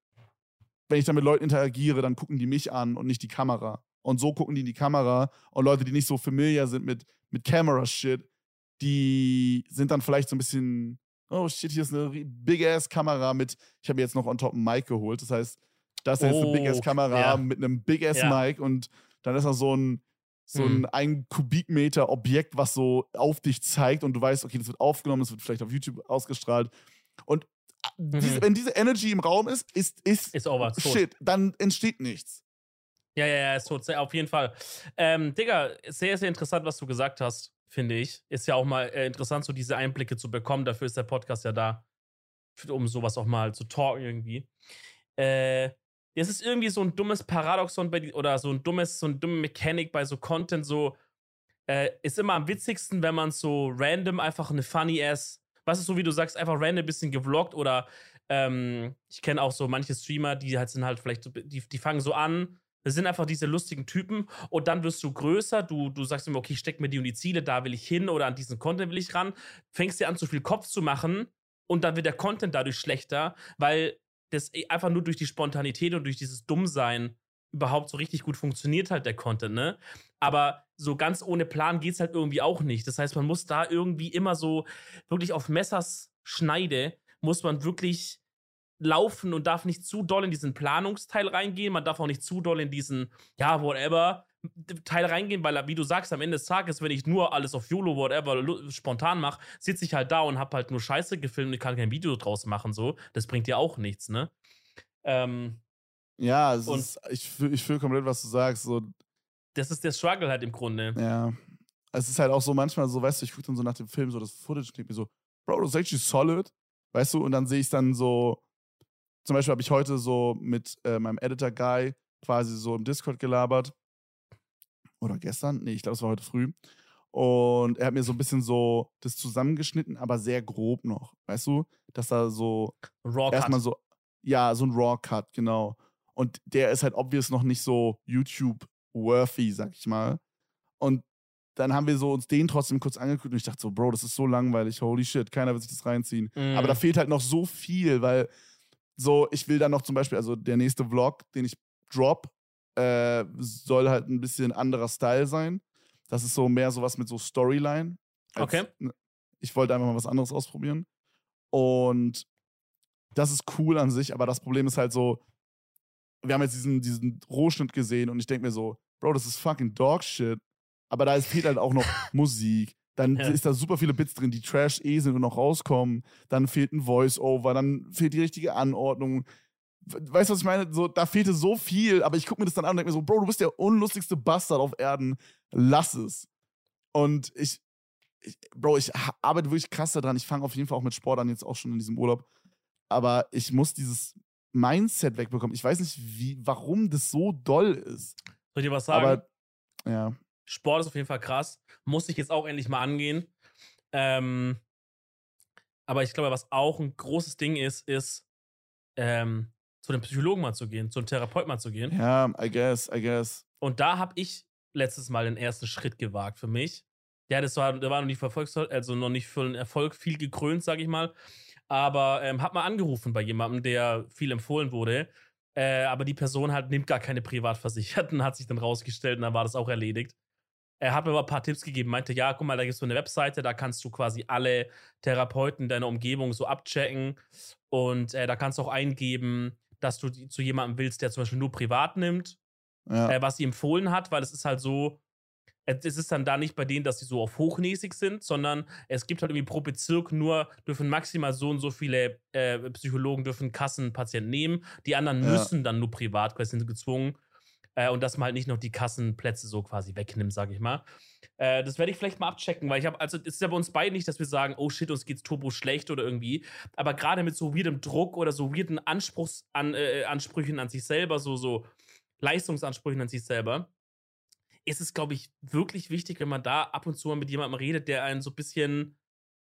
wenn ich dann mit Leuten interagiere, dann gucken die mich an und nicht die Kamera. Und so gucken die in die Kamera und Leute, die nicht so familiar sind mit, mit Camera-Shit, die sind dann vielleicht so ein bisschen, oh shit, hier ist eine Big-Ass-Kamera mit, ich habe jetzt noch on top ein Mic geholt, das heißt, das ist oh, jetzt eine Big-Ass-Kamera ja. mit einem Big-Ass-Mic ja. und dann ist da so ein, so ein, mhm. ein Kubikmeter Objekt, was so auf dich zeigt und du weißt, okay, das wird aufgenommen, das wird vielleicht auf YouTube ausgestrahlt. Und diese, mhm. wenn diese Energy im Raum ist, ist, ist, ist over, shit, dann entsteht nichts. Ja, ja, ja, ist tot, auf jeden Fall. Ähm, Digga, sehr, sehr interessant, was du gesagt hast, finde ich. Ist ja auch mal äh, interessant, so diese Einblicke zu bekommen. Dafür ist der Podcast ja da, um sowas auch mal zu talken irgendwie. Äh, es ist irgendwie so ein dummes Paradoxon bei oder so ein dummes, so eine dumme Mechanik bei so Content, so äh, ist immer am witzigsten, wenn man so random einfach eine funny ass, was ist so wie du sagst, einfach random ein bisschen gevloggt oder ähm, ich kenne auch so manche Streamer, die halt sind halt vielleicht, die, die fangen so an, das sind einfach diese lustigen Typen und dann wirst du größer, du, du sagst immer, okay, steck mir die und die Ziele, da will ich hin oder an diesen Content will ich ran, fängst dir an, zu viel Kopf zu machen und dann wird der Content dadurch schlechter, weil das e, einfach nur durch die Spontanität und durch dieses Dummsein überhaupt so richtig gut funktioniert halt der Content, ne? Aber so ganz ohne Plan geht es halt irgendwie auch nicht. Das heißt, man muss da irgendwie immer so wirklich auf Messers Schneide, muss man wirklich laufen und darf nicht zu doll in diesen Planungsteil reingehen. Man darf auch nicht zu doll in diesen, ja, whatever, Teil reingehen, weil, wie du sagst, am Ende des Tages, wenn ich nur alles auf YOLO, whatever, spontan mache, sitze ich halt da und habe halt nur Scheiße gefilmt und kann kein Video draus machen, so. Das bringt dir auch nichts, ne? Ähm, ja, ist, ich fühle ich fühl komplett, was du sagst. So. Das ist der Struggle halt im Grunde. Ja. Es ist halt auch so manchmal so, weißt du, ich gucke dann so nach dem Film so das Footage und denke mir so, Bro, das ist actually solid. Weißt du, und dann sehe ich dann so, zum Beispiel habe ich heute so mit äh, meinem Editor-Guy quasi so im Discord gelabert. Oder gestern? Nee, ich glaube, es war heute früh. Und er hat mir so ein bisschen so das zusammengeschnitten, aber sehr grob noch. Weißt du? Dass da so. Raw erstmal so. Ja, so ein Raw-Cut, genau. Und der ist halt obvious noch nicht so YouTube-worthy, sag ich mal. Und dann haben wir so uns den trotzdem kurz angeguckt und ich dachte so, Bro, das ist so langweilig, holy shit, keiner wird sich das reinziehen. Mm. Aber da mhm. fehlt halt noch so viel, weil so, ich will dann noch zum Beispiel, also der nächste Vlog, den ich drop, äh, soll halt ein bisschen anderer Style sein. Das ist so mehr sowas mit so Storyline. Okay. Ne, ich wollte einfach mal was anderes ausprobieren. Und das ist cool an sich, aber das Problem ist halt so, wir haben jetzt diesen, diesen Rohschnitt gesehen und ich denke mir so, Bro, das ist fucking Dog Shit. Aber da fehlt halt auch noch Musik. Dann ja. ist da super viele Bits drin, die Trash eh sind und noch rauskommen. Dann fehlt ein Voice-Over, dann fehlt die richtige Anordnung. Weißt du, was ich meine? So, da fehlte so viel, aber ich gucke mir das dann an und denke mir so, Bro, du bist der unlustigste Bastard auf Erden. Lass es. Und ich, ich Bro, ich arbeite wirklich krass daran. Ich fange auf jeden Fall auch mit Sport an, jetzt auch schon in diesem Urlaub. Aber ich muss dieses Mindset wegbekommen. Ich weiß nicht, wie, warum das so doll ist. Soll ich dir was sagen? Aber, ja. Sport ist auf jeden Fall krass. Muss ich jetzt auch endlich mal angehen. Ähm, aber ich glaube, was auch ein großes Ding ist, ist, ähm, zu einem Psychologen mal zu gehen, zu einem Therapeut mal zu gehen. Ja, I guess, I guess. Und da habe ich letztes Mal den ersten Schritt gewagt für mich. Ja, das war, der war noch nicht verfolgt, also noch nicht für einen Erfolg viel gekrönt, sage ich mal. Aber ähm, hab mal angerufen bei jemandem, der viel empfohlen wurde. Äh, aber die Person halt nimmt gar keine Privatversicherten, hat sich dann rausgestellt und dann war das auch erledigt. Er hat mir aber ein paar Tipps gegeben, meinte, ja, guck mal, da gibt es so eine Webseite, da kannst du quasi alle Therapeuten deiner Umgebung so abchecken. Und äh, da kannst du auch eingeben, dass du zu jemandem willst, der zum Beispiel nur privat nimmt, ja. äh, was sie empfohlen hat, weil es ist halt so, es ist dann da nicht bei denen, dass sie so auf hochnäsig sind, sondern es gibt halt irgendwie pro Bezirk nur, dürfen maximal so und so viele äh, Psychologen dürfen Kassenpatienten nehmen. Die anderen ja. müssen dann nur privat, quasi sind gezwungen. Äh, und dass man halt nicht noch die Kassenplätze so quasi wegnimmt, sage ich mal. Äh, das werde ich vielleicht mal abchecken, weil ich habe, also es ist ja bei uns beiden nicht, dass wir sagen, oh shit, uns geht's turbo schlecht oder irgendwie. Aber gerade mit so weirdem Druck oder so weirden Anspruchs an, äh, Ansprüchen an sich selber, so, so Leistungsansprüchen an sich selber, ist es, glaube ich, wirklich wichtig, wenn man da ab und zu mal mit jemandem redet, der einen so ein bisschen,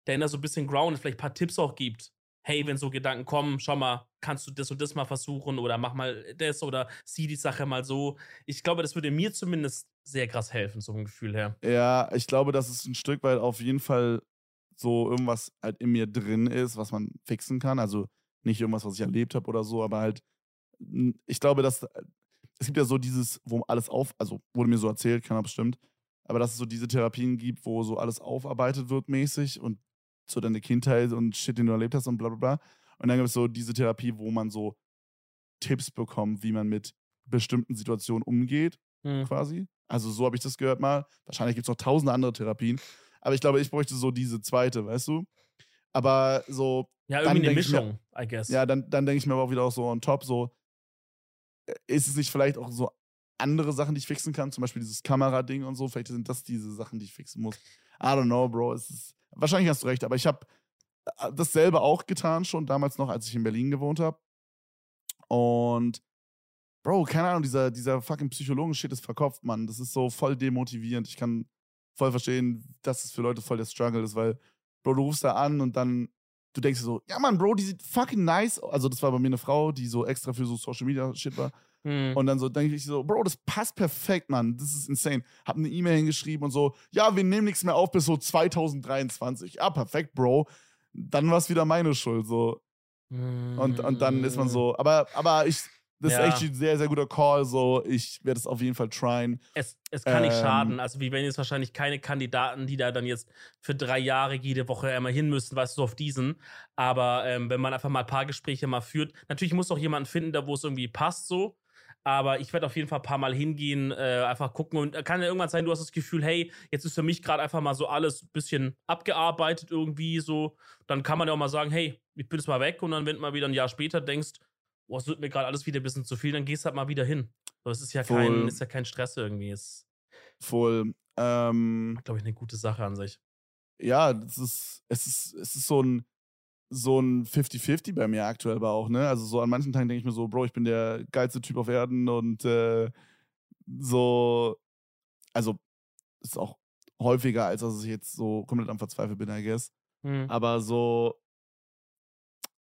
der ihn da so ein bisschen groundet, vielleicht ein paar Tipps auch gibt hey, wenn so Gedanken kommen, schau mal, kannst du das und das mal versuchen oder mach mal das oder sieh die Sache mal so. Ich glaube, das würde mir zumindest sehr krass helfen, so ein Gefühl her. Ja, ich glaube, dass es ein Stück weit auf jeden Fall so irgendwas halt in mir drin ist, was man fixen kann. Also nicht irgendwas, was ich erlebt habe oder so, aber halt, ich glaube, dass es gibt ja so dieses, wo alles auf, also wurde mir so erzählt, keiner bestimmt, aber dass es so diese Therapien gibt, wo so alles aufarbeitet wird mäßig und so deine Kindheit und Shit, den du erlebt hast und bla bla bla. Und dann gibt es so diese Therapie, wo man so Tipps bekommt, wie man mit bestimmten Situationen umgeht, mhm. quasi. Also so habe ich das gehört mal. Wahrscheinlich gibt es noch tausende andere Therapien. Aber ich glaube, ich bräuchte so diese zweite, weißt du? Aber so. Ja, irgendwie eine Mischung, mir, I guess. Ja, dann, dann denke ich mir aber auch wieder auch so on top, so, ist es nicht vielleicht auch so andere Sachen, die ich fixen kann? Zum Beispiel dieses Kamerading und so. Vielleicht sind das diese Sachen, die ich fixen muss. I don't know, Bro. Ist, Wahrscheinlich hast du recht, aber ich habe äh, dasselbe auch getan schon damals noch, als ich in Berlin gewohnt habe. Und Bro, keine Ahnung, dieser, dieser fucking Psychologen-Shit ist verkopft, Mann. Das ist so voll demotivierend. Ich kann voll verstehen, dass es für Leute voll der Struggle ist, weil, Bro, du rufst da an und dann, du denkst dir so, ja Mann, Bro, die sieht fucking nice. aus. Also, das war bei mir eine Frau, die so extra für so Social Media Shit war. Hm. Und dann so denke ich so, Bro, das passt perfekt, Mann. Das ist insane. Hab eine E-Mail hingeschrieben und so, ja, wir nehmen nichts mehr auf bis so 2023. Ja, perfekt, Bro. Dann war es wieder meine Schuld, so. Und, und dann ist man Hm. so, aber, aber ich, das Ja. ist echt ein sehr, sehr guter Call, so. Ich werde es auf jeden Fall tryen. Es, es kann nicht Ähm, schaden. Also, wie wenn jetzt wahrscheinlich keine Kandidaten, die da dann jetzt für drei Jahre jede Woche einmal hin müssen, weißt du, auf diesen. Aber ähm, wenn man einfach mal ein paar Gespräche mal führt, natürlich muss auch jemanden finden, da wo es irgendwie passt, so. Aber ich werde auf jeden Fall ein paar Mal hingehen, äh, einfach gucken. Und äh, kann ja irgendwann sein, du hast das Gefühl, hey, jetzt ist für mich gerade einfach mal so alles ein bisschen abgearbeitet irgendwie so. Dann kann man ja auch mal sagen, hey, ich bin jetzt mal weg. Und dann, wenn du mal wieder ein Jahr später denkst, boah, es wird mir gerade alles wieder ein bisschen zu viel, dann gehst du halt mal wieder hin. So, es ist ja kein, Voll. ist ja kein Stress irgendwie. Ist, Voll. Ähm, glaube ich, eine gute Sache an sich. ja, das ist, es ist, es ist so ein, so ein 50-50 bei mir aktuell aber auch, ne? Also so an manchen Tagen denke ich mir so, Bro, ich bin der geilste Typ auf Erden und äh, so, also ist auch häufiger, als dass ich jetzt so komplett am Verzweifeln bin, I guess. Hm. Aber so,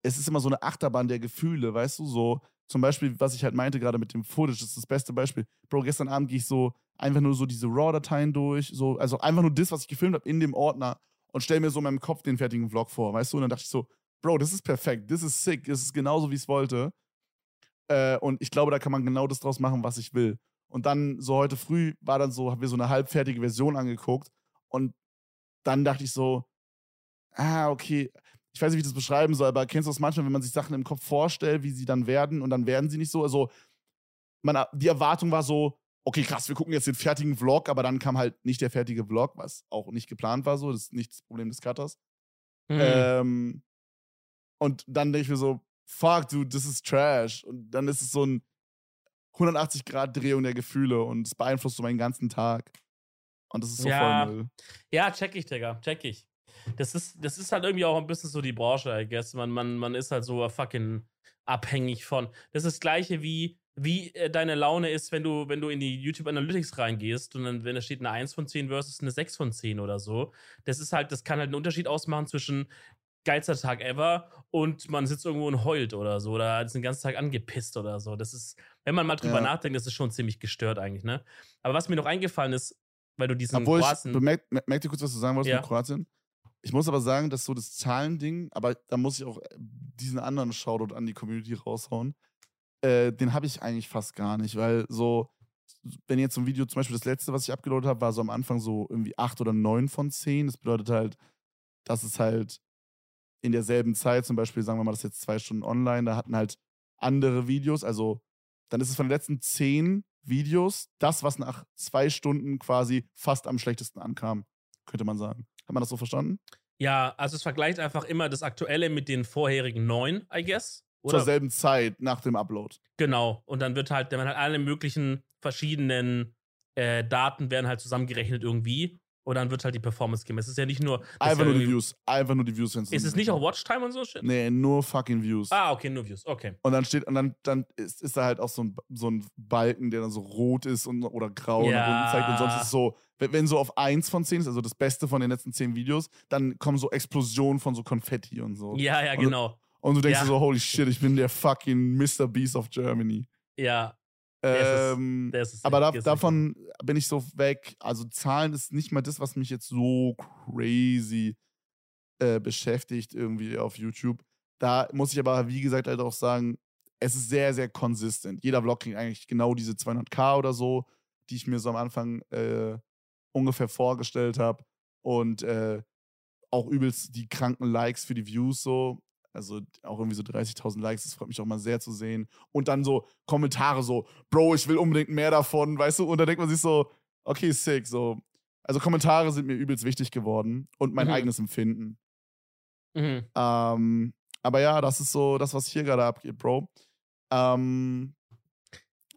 es ist immer so eine Achterbahn der Gefühle, weißt du? So, zum Beispiel, was ich halt meinte gerade mit dem Footage, das ist das beste Beispiel. Bro, gestern Abend gehe ich so einfach nur so diese RAW-Dateien durch, so, also einfach nur das, was ich gefilmt habe in dem Ordner und stelle mir so in meinem Kopf den fertigen Vlog vor, weißt du? Und dann dachte ich so, Bro, das ist perfekt, das ist sick, das ist genauso, wie ich es wollte. Äh, und ich glaube, da kann man genau das draus machen, was ich will. Und dann, so heute früh, war dann so, haben wir so eine halbfertige Version angeguckt und dann dachte ich so, ah, okay, ich weiß nicht, wie ich das beschreiben soll, aber kennst du das manchmal, wenn man sich Sachen im Kopf vorstellt, wie sie dann werden und dann werden sie nicht so? Also, man, die Erwartung war so, okay, krass, wir gucken jetzt den fertigen Vlog, aber dann kam halt nicht der fertige Vlog, was auch nicht geplant war, so, das ist nicht das Problem des Cutters. Hm. Ähm, und dann denke ich mir so, fuck, dude, das ist Trash. Und dann ist es so ein 180-Grad-Drehung der Gefühle und es beeinflusst so meinen ganzen Tag. Und das ist so Ja. voll Müll. Ja, check ich, Digga, check ich. Das ist, das ist halt irgendwie auch ein bisschen so die Branche, I guess. Man, man, man ist halt so fucking abhängig von. Das ist das gleiche wie, wie äh, deine Laune ist, wenn du, wenn du in die YouTube Analytics reingehst und dann, wenn da steht eine 1 von 10 versus eine 6 von 10 oder so. Das ist halt, das kann halt einen Unterschied ausmachen zwischen geilster Tag ever und man sitzt irgendwo und heult oder so oder ist den ganzen Tag angepisst oder so. Das ist, wenn man mal drüber Ja. nachdenkt, das ist schon ziemlich gestört eigentlich, ne? Aber was mir noch eingefallen ist, weil du diesen Obwohl ich, Kroaten- bemerkt, merkt ihr kurz, was du sagen wolltest Ja. mit Kroatien? Ich muss aber sagen, dass so das Zahlending, aber da muss ich auch äh, diesen anderen Shoutout an die Community raushauen. Äh, den habe ich eigentlich fast gar nicht, weil so, wenn jetzt so ein Video, zum Beispiel das letzte, was ich abgeloadet habe, war so am Anfang so irgendwie 8 oder 9 von 10. Das bedeutet halt, dass es halt in derselben Zeit, zum Beispiel, sagen wir mal, das ist jetzt zwei Stunden online, da hatten halt andere Videos, also dann ist es von den letzten 10 Videos das, was nach zwei Stunden quasi fast am schlechtesten ankam, könnte man sagen. Hat man das so verstanden? Ja, also es vergleicht einfach immer das Aktuelle mit den vorherigen neun, I guess. Oder? Zur selben Zeit nach dem Upload. Genau. Und dann wird halt, werden halt alle möglichen verschiedenen äh, Daten werden halt zusammengerechnet irgendwie. Und dann wird halt die Performance gemessen. Es ist ja nicht nur. Einfach nur die Views. Einfach nur die Views. Ist so- es nicht auch Watchtime und so shit? Nee, nur fucking Views. Ah, okay, nur Views. Okay. Und dann steht, und dann, dann ist, ist da halt auch so ein, so ein Balken, der dann so rot ist und, oder grau Ja. unten zeigt. Und sonst ist es so, wenn, wenn so auf 1 von 10 ist, also das Beste von den letzten 10 Videos, dann kommen so Explosionen von so Konfetti und so. Ja, ja, Und- genau. Und du denkst Ja. so, holy shit, ich bin der fucking Mr. Beast of Germany. Ja. Ist- Ähm, ist es aber da, ist davon bin ich so weg. Also Zahlen ist nicht mal das, was mich jetzt so crazy äh, beschäftigt irgendwie auf YouTube. Da muss ich aber, wie gesagt, halt auch sagen, es ist sehr, sehr konsistent. Jeder Vlog kriegt eigentlich genau diese 200k oder so, die ich mir so am Anfang äh, ungefähr vorgestellt habe. Und äh, auch übelst die kranken Likes für die Views so. Also auch irgendwie so 30.000 Likes, das freut mich auch mal sehr zu sehen. Und dann so Kommentare so, Bro, ich will unbedingt mehr davon, weißt du? Und da denkt man sich so, okay, sick, so. Also Kommentare sind mir übelst wichtig geworden und mein Mhm. eigenes Empfinden. Mhm. Ähm, aber ja, das ist so das, was hier gerade abgeht, Bro. Ähm,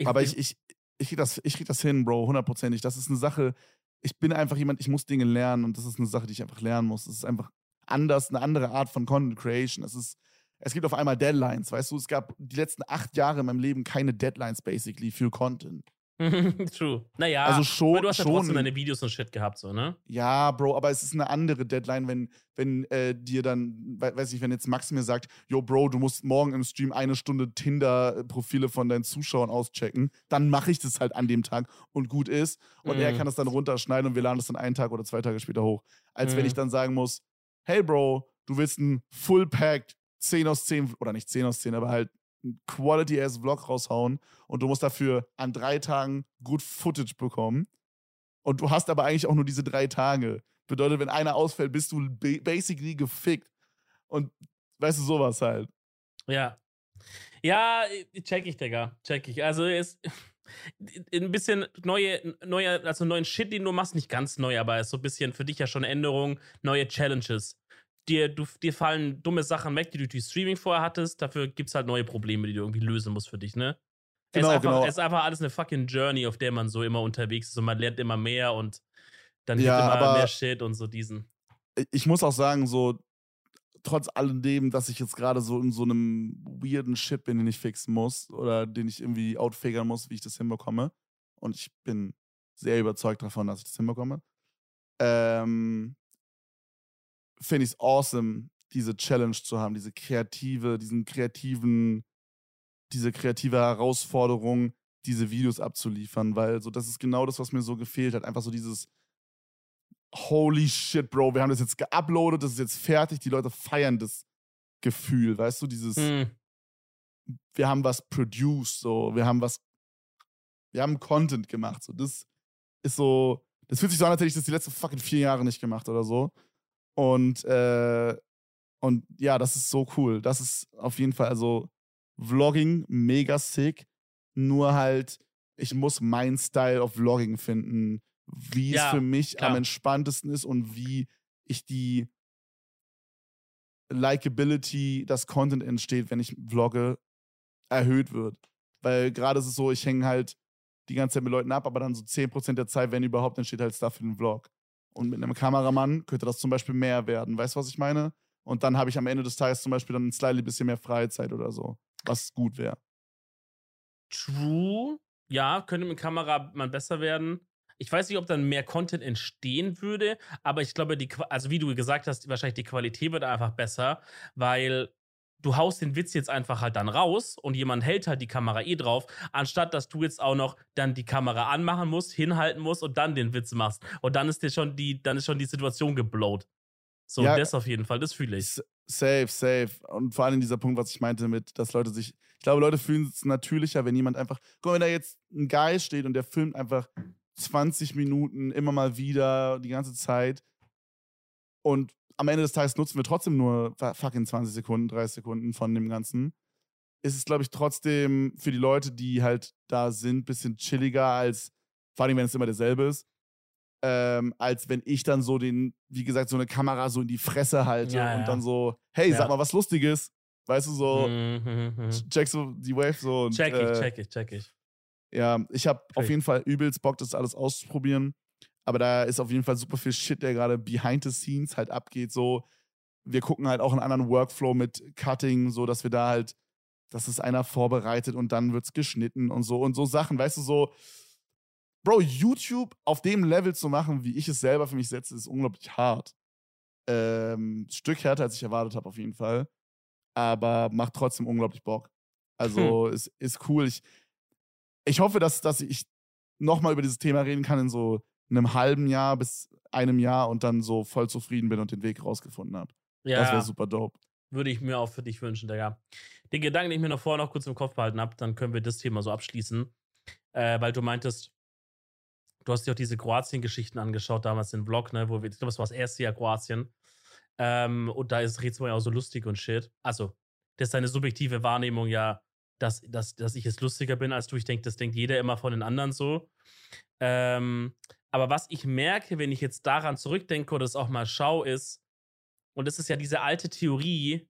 aber ich, ich, ich krieg das, ich krieg das hin, Bro, hundertprozentig. Das ist eine Sache, ich bin einfach jemand, ich muss Dinge lernen und das ist eine Sache, die ich einfach lernen muss. Es ist einfach anders, eine andere Art von Content Creation. Es ist, es gibt auf einmal Deadlines, weißt du, es gab die letzten acht Jahre in meinem Leben keine Deadlines basically für Content. True. Naja, also schon, aber du hast ja schon, trotzdem deine Videos und Shit gehabt, so, ne? Ja, Bro, aber es ist eine andere Deadline, wenn, wenn äh, dir dann, we weiß ich, wenn jetzt Max mir sagt, yo, Bro, du musst morgen im Stream eine Stunde Tinder-Profile von deinen Zuschauern auschecken, dann mache ich das halt an dem Tag und gut ist. Und mm. er mhm. kann das dann runterschneiden und wir laden das dann einen Tag oder zwei Tage später hoch. Als mm. wenn ich mhm. dann sagen muss, hey, Bro, du willst ein Full-Packed 10 aus 10, oder nicht 10 aus 10, aber halt Quality-ass-Vlog raushauen und du musst dafür an drei Tagen gut Footage bekommen. Und du hast aber eigentlich auch nur diese drei Tage. Bedeutet, wenn einer ausfällt, bist du basically gefickt. Und weißt du, sowas halt. Ja. Ja, check ich, Digga. Check ich. Also ist ein bisschen neue, neue, also neuen Shit, den du machst, nicht ganz neu, aber ist so ein bisschen für dich ja schon Änderung, neue Challenges dir, du, dir fallen dumme Sachen weg, die du durch Streaming vorher hattest. Dafür gibt es halt neue Probleme, die du irgendwie lösen musst für dich, ne? Genau, es, ist einfach, genau. es ist einfach alles eine fucking Journey, auf der man so immer unterwegs ist und man lernt immer mehr und dann ja, gibt immer mehr Shit und so diesen. Ich muss auch sagen, so, trotz alledem, dass ich jetzt gerade so in so einem weirden Shit bin, den ich fixen muss oder den ich irgendwie outfigern muss, wie ich das hinbekomme. Und ich bin sehr überzeugt davon, dass ich das hinbekomme. Ähm, finde ich es awesome, diese Challenge zu haben, diese kreative, diesen kreativen, diese kreative Herausforderung, diese Videos abzuliefern, weil so das ist genau das, was mir so gefehlt hat. Einfach so dieses Holy shit, Bro, wir haben das jetzt geuploadet, das ist jetzt fertig, die Leute feiern das Gefühl, weißt du, dieses hm. wir haben was produced, so, wir haben was wir haben Content gemacht, so das ist so, das fühlt sich so an, als hätte ich das die letzten fucking vier Jahre nicht gemacht oder so. Und, äh, und ja, das ist so cool. Das ist auf jeden Fall, also Vlogging mega sick. Nur halt, ich muss meinen Style of Vlogging finden, wie ja, es für mich klar. am entspanntesten ist und wie ich die Likeability, das Content entsteht, wenn ich vlogge, erhöht wird. Weil gerade ist es so, ich hänge halt die ganze Zeit mit Leuten ab, aber dann so 10% der Zeit, wenn überhaupt, entsteht halt Stuff für den Vlog. Und mit einem Kameramann könnte das zum Beispiel mehr werden. Weißt du, was ich meine? Und dann habe ich am Ende des Tages zum Beispiel dann ein slightly bisschen mehr Freizeit oder so, was gut wäre. True. Ja, könnte mit Kamera man besser werden. Ich weiß nicht, ob dann mehr Content entstehen würde, aber ich glaube, die, also wie du gesagt hast, wahrscheinlich die Qualität wird einfach besser, weil du haust den Witz jetzt einfach halt dann raus und jemand hält halt die Kamera eh drauf, anstatt dass du jetzt auch noch dann die Kamera anmachen musst, hinhalten musst und dann den Witz machst. Und dann ist dir schon die, dann ist schon die Situation geblowt. So, ja, das auf jeden Fall, das fühle ich. Safe, safe. Und vor allem dieser Punkt, was ich meinte mit, dass Leute sich, ich glaube, Leute fühlen es natürlicher, wenn jemand einfach, guck mal, wenn da jetzt ein Guy steht und der filmt einfach 20 Minuten immer mal wieder die ganze Zeit und am Ende des Tages nutzen wir trotzdem nur fucking 20 Sekunden, 30 Sekunden von dem Ganzen. Ist es, glaube ich, trotzdem für die Leute, die halt da sind, ein bisschen chilliger als, vor allem wenn es immer derselbe ist, ähm, als wenn ich dann so den, wie gesagt, so eine Kamera so in die Fresse halte ja, und ja. dann so, hey, ja. sag mal was Lustiges. Weißt du, so, mhm, mhm, mhm. checkst du die Wave so. Und, check ich, äh, check ich, check ich. Ja, ich habe auf jeden Fall übelst Bock, das alles auszuprobieren. Aber da ist auf jeden Fall super viel Shit, der gerade behind the scenes halt abgeht. So, wir gucken halt auch einen anderen Workflow mit Cutting, so dass wir da halt, dass es einer vorbereitet und dann wird's geschnitten und so und so Sachen, weißt du, so. Bro, YouTube auf dem Level zu machen, wie ich es selber für mich setze, ist unglaublich hart. Ähm, Stück härter, als ich erwartet habe, auf jeden Fall. Aber macht trotzdem unglaublich Bock. Also, hm. ist, ist cool. Ich, ich hoffe, dass, dass ich nochmal über dieses Thema reden kann in so einem halben Jahr bis einem Jahr und dann so voll zufrieden bin und den Weg rausgefunden habe. Ja. Das wäre super dope. Würde ich mir auch für dich wünschen, Digga. Den Gedanken, den ich mir noch vorher noch kurz im Kopf behalten habe, dann können wir das Thema so abschließen. Äh, weil du meintest, du hast dir auch diese Kroatien-Geschichten angeschaut, damals den Vlog, ne, wo wir, ich glaube, es war das erste Jahr Kroatien. Ähm, und da ist Rätsel ja auch so lustig und shit. Also, das ist deine subjektive Wahrnehmung ja, dass, dass, dass ich jetzt lustiger bin als du. Ich denke, das denkt jeder immer von den anderen so. Ähm, aber was ich merke, wenn ich jetzt daran zurückdenke oder es auch mal schaue, ist, und das ist ja diese alte Theorie,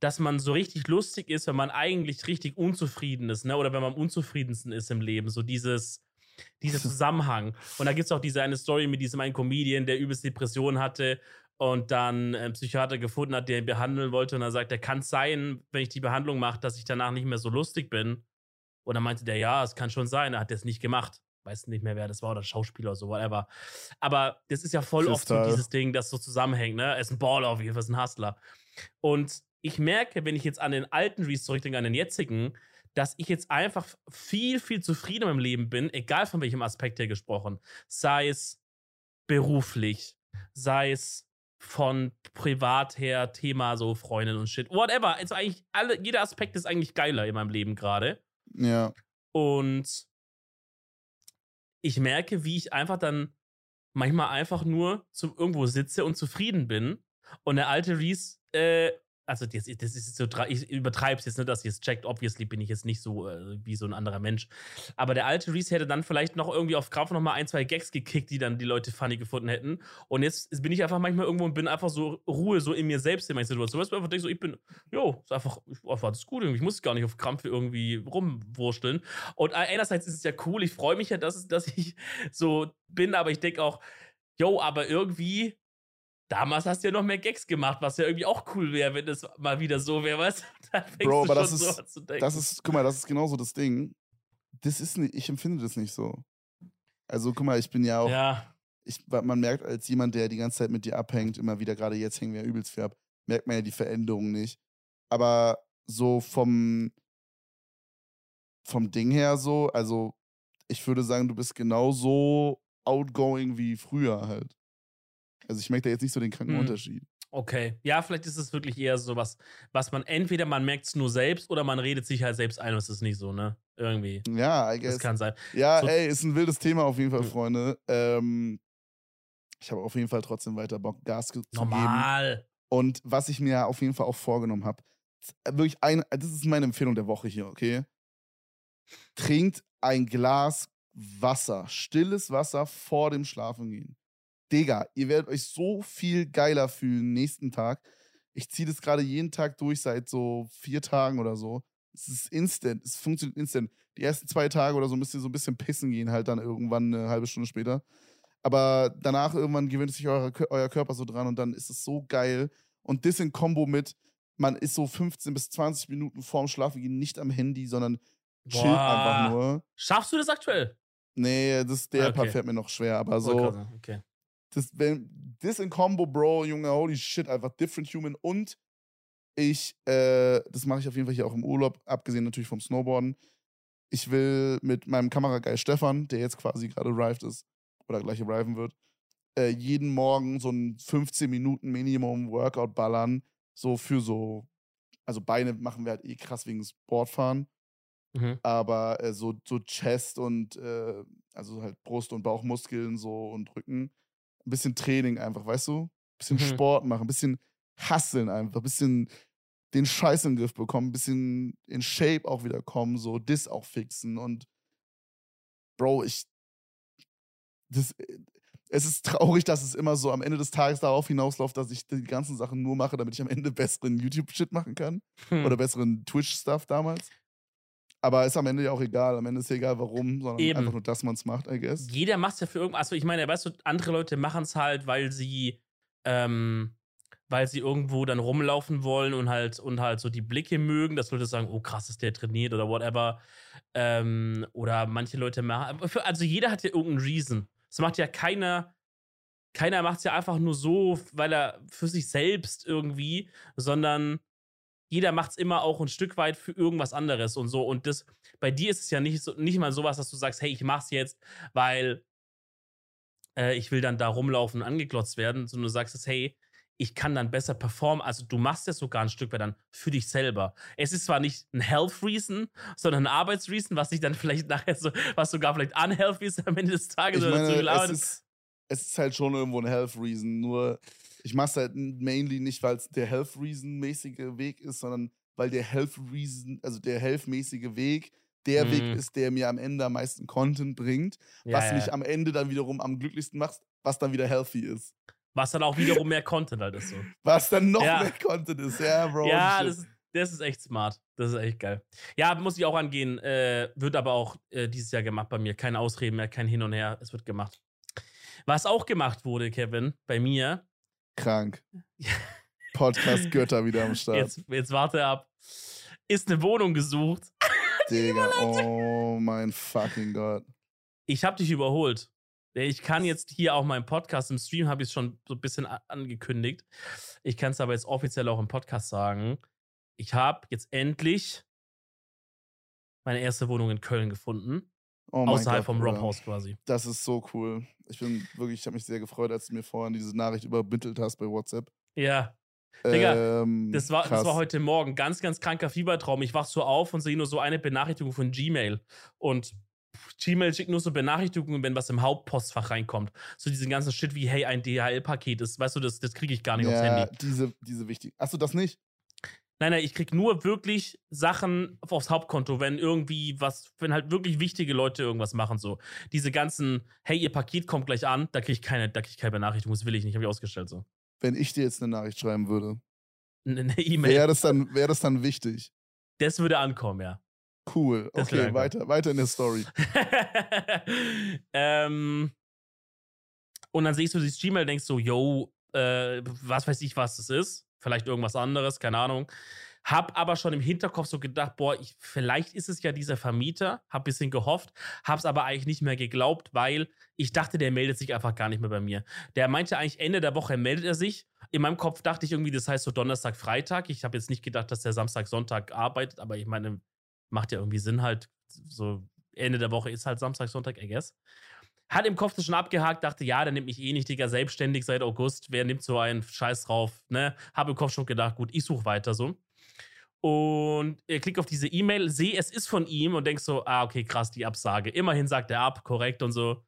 dass man so richtig lustig ist, wenn man eigentlich richtig unzufrieden ist, ne? Oder wenn man am unzufriedensten ist im Leben. So dieses, dieser Zusammenhang. Und da gibt es auch diese eine Story mit diesem einen Comedian, der übelst Depression hatte und dann einen Psychiater gefunden hat, der ihn behandeln wollte. Und er sagt, er kann es sein, wenn ich die Behandlung mache, dass ich danach nicht mehr so lustig bin. Und dann meinte der, ja, es kann schon sein, er hat das nicht gemacht. weiß nicht mehr, wer das war, oder Schauspieler oder so, whatever. Aber das ist ja voll oft so dieses Ding, das so zusammenhängt, ne? Er ist ein Baller auf jeden Fall, ist ein Hustler. Und ich merke, wenn ich jetzt an den alten Reese zurückdenke, an den jetzigen, dass ich jetzt einfach viel, viel zufriedener im Leben bin, egal von welchem Aspekt her gesprochen. Sei es beruflich, sei es von privat her, Thema so Freundin und Shit, whatever. Also eigentlich alle, jeder Aspekt ist eigentlich geiler in meinem Leben gerade. Ja. Und ich merke, wie ich einfach dann manchmal einfach nur zu, irgendwo sitze und zufrieden bin. Und der alte Reese äh, also das, das ist so, ich übertreibe es jetzt nicht, dass ihr es checkt. Obviously bin ich jetzt nicht so äh, wie so ein anderer Mensch. Aber der alte Reese hätte dann vielleicht noch irgendwie auf Kraft noch mal ein, zwei Gags gekickt, die dann die Leute funny gefunden hätten. Und jetzt bin ich einfach manchmal irgendwo und bin einfach so Ruhe so in mir selbst in meiner Situation. Weißt du, einfach denkst so, ich bin, jo, ist einfach, oh, war das gut irgendwie. Ich muss gar nicht auf Krampf irgendwie rumwursteln. Und einerseits ist es ja cool, ich freue mich ja, dass, dass ich so bin, aber ich denke auch, jo, aber irgendwie Damals hast du ja noch mehr Gags gemacht, was ja irgendwie auch cool wäre, wenn es mal wieder so wäre, weißt du? Bro, aber das ist, so das ist, guck mal, das ist genauso das Ding. Das ist nicht, ich empfinde das nicht so. Also, guck mal, ich bin ja auch, ja. Ich, man merkt als jemand, der die ganze Zeit mit dir abhängt, immer wieder, gerade jetzt hängen wir übelst viel ab, merkt man ja die Veränderung nicht. Aber so vom, vom Ding her so, also ich würde sagen, du bist genauso outgoing wie früher halt. Also ich merke da jetzt nicht so den kranken hm. Unterschied. Okay. Ja, vielleicht ist es wirklich eher so was, was man entweder man merkt es nur selbst oder man redet sich halt selbst ein und es ist nicht so, ne? Irgendwie. Ja, I guess. Das kann sein. Ja, so. ey, ist ein wildes Thema auf jeden Fall, Freunde. Ähm, ich habe auf jeden Fall trotzdem weiter Bock, Gas zu Normal. geben. Und was ich mir auf jeden Fall auch vorgenommen habe, wirklich ein, das ist meine Empfehlung der Woche hier, okay? Trinkt ein Glas Wasser, stilles Wasser vor dem Schlafengehen. Digga, ihr werdet euch so viel geiler fühlen nächsten Tag. Ich ziehe das gerade jeden Tag durch seit so vier Tagen oder so. Es ist instant, es funktioniert instant. Die ersten zwei Tage oder so müsst ihr so ein bisschen pissen gehen, halt dann irgendwann eine halbe Stunde später. Aber danach irgendwann gewöhnt sich euer, euer Körper so dran und dann ist es so geil. Und das in Kombo mit, man ist so 15 bis 20 Minuten vorm Schlafengehen nicht am Handy, sondern chillt Boah. einfach nur. Schaffst du das aktuell? Nee, das, der okay. Part fällt mir noch schwer, aber so. Okay das, wenn, das in Combo, Bro, Junge, holy shit, einfach different human. Und ich, äh, das mache ich auf jeden Fall hier auch im Urlaub, abgesehen natürlich vom Snowboarden. Ich will mit meinem Kamerageil Stefan, der jetzt quasi gerade arrived ist, oder gleich arriven wird, äh, jeden Morgen so ein 15 Minuten Minimum Workout ballern. So für so, also Beine machen wir halt eh krass wegen Sportfahren. Mhm. Aber äh, so, so Chest und, äh, also halt Brust- und Bauchmuskeln so und Rücken ein bisschen Training einfach, weißt du? Ein bisschen mhm. Sport machen, ein bisschen hasseln einfach, ein bisschen den Scheiß in den Griff bekommen, ein bisschen in Shape auch wieder kommen, so das auch fixen und Bro, ich das, es ist traurig, dass es immer so am Ende des Tages darauf hinausläuft, dass ich die ganzen Sachen nur mache, damit ich am Ende besseren YouTube-Shit machen kann. Hm. Oder besseren Twitch-Stuff damals. Aber ist am Ende ja auch egal. Am Ende ist ja egal, warum, sondern Eben. einfach nur, dass man es macht, I guess. Jeder macht es ja für irgendwas. Also, ich meine, weißt du, andere Leute machen es halt, weil sie, ähm, weil sie irgendwo dann rumlaufen wollen und halt, und halt so die Blicke mögen, dass Leute sagen, oh krass, ist der trainiert oder whatever. Ähm, oder manche Leute machen. Also, jeder hat ja irgendeinen Reason. Es macht ja keiner. Keiner macht es ja einfach nur so, weil er für sich selbst irgendwie, sondern jeder macht es immer auch ein Stück weit für irgendwas anderes und so. Und das, bei dir ist es ja nicht, so, nicht mal sowas, dass du sagst, hey, ich mach's jetzt, weil äh, ich will dann da rumlaufen und angeklotzt werden, sondern du sagst es, hey, ich kann dann besser performen. Also du machst das sogar ein Stück weit dann für dich selber. Es ist zwar nicht ein Health Reason, sondern ein Arbeitsreason, was sich dann vielleicht nachher so, was sogar vielleicht unhealthy ist am Ende des Tages ich meine, oder so. Es ist, es ist halt schon irgendwo ein Health Reason, nur ich mache es halt mainly nicht, weil es der Health Reason-mäßige Weg ist, sondern weil der Health Reason, also der Health-mäßige Weg, der mhm. Weg ist, der mir am Ende am meisten Content bringt, ja, was ja. mich am Ende dann wiederum am glücklichsten macht, was dann wieder healthy ist. Was dann auch wiederum mehr Content halt ist so. Was dann noch ja. mehr Content ist, ja, Bro. Ja, das ist, das ist echt smart. Das ist echt geil. Ja, muss ich auch angehen. Äh, wird aber auch äh, dieses Jahr gemacht bei mir. Keine Ausreden mehr, kein Hin und Her. Es wird gemacht. Was auch gemacht wurde, Kevin, bei mir, Krank. Podcast Götter wieder am Start. Jetzt, jetzt warte ab. Ist eine Wohnung gesucht. Digga, oh mein fucking Gott. Ich habe dich überholt. Ich kann jetzt hier auch meinen Podcast im Stream, habe ich es schon so ein bisschen angekündigt. Ich kann es aber jetzt offiziell auch im Podcast sagen. Ich habe jetzt endlich meine erste Wohnung in Köln gefunden. Oh außerhalb Gott, vom Rob House quasi. Das ist so cool. Ich bin wirklich, ich habe mich sehr gefreut, als du mir vorhin diese Nachricht übermittelt hast bei WhatsApp. Ja. Digga, ähm, das, war, das war heute Morgen ganz, ganz kranker Fiebertraum. Ich wach so auf und sehe nur so eine Benachrichtigung von Gmail. Und Gmail schickt nur so Benachrichtigungen, wenn was im Hauptpostfach reinkommt. So diesen ganzen Shit wie, hey, ein DHL-Paket ist, weißt du, das, das kriege ich gar nicht ja, aufs Handy. Diese, diese wichtig. Achso, das nicht? Nein, nein, ich krieg nur wirklich Sachen aufs Hauptkonto, wenn irgendwie was, wenn halt wirklich wichtige Leute irgendwas machen, so. Diese ganzen, hey, ihr Paket kommt gleich an, da krieg ich keine, da krieg ich keine Benachrichtigung, das will ich nicht, habe ich ausgestellt, so. Wenn ich dir jetzt eine Nachricht schreiben würde, eine E-Mail. Wäre das, dann, wär das dann wichtig? Das würde ankommen, ja. Cool. Das okay, weiter, weiter in der Story. ähm, und dann siehst du dieses Gmail, denkst so, yo, äh, was weiß ich, was das ist. Vielleicht irgendwas anderes, keine Ahnung. Hab aber schon im Hinterkopf so gedacht, boah, ich, vielleicht ist es ja dieser Vermieter. Hab ein bisschen gehofft, hab's aber eigentlich nicht mehr geglaubt, weil ich dachte, der meldet sich einfach gar nicht mehr bei mir. Der meinte eigentlich Ende der Woche meldet er sich. In meinem Kopf dachte ich irgendwie, das heißt so Donnerstag, Freitag. Ich habe jetzt nicht gedacht, dass der Samstag, Sonntag arbeitet, aber ich meine, macht ja irgendwie Sinn halt. So Ende der Woche ist halt Samstag, Sonntag, I guess. Hat im Kopf das schon abgehakt, dachte, ja, der nimmt mich eh nicht, Digga, selbstständig seit August. Wer nimmt so einen Scheiß drauf, ne? Hab im Kopf schon gedacht, gut, ich suche weiter so. Und er klickt auf diese E-Mail, sehe, es ist von ihm und denk so, ah, okay, krass, die Absage. Immerhin sagt er ab, korrekt und so.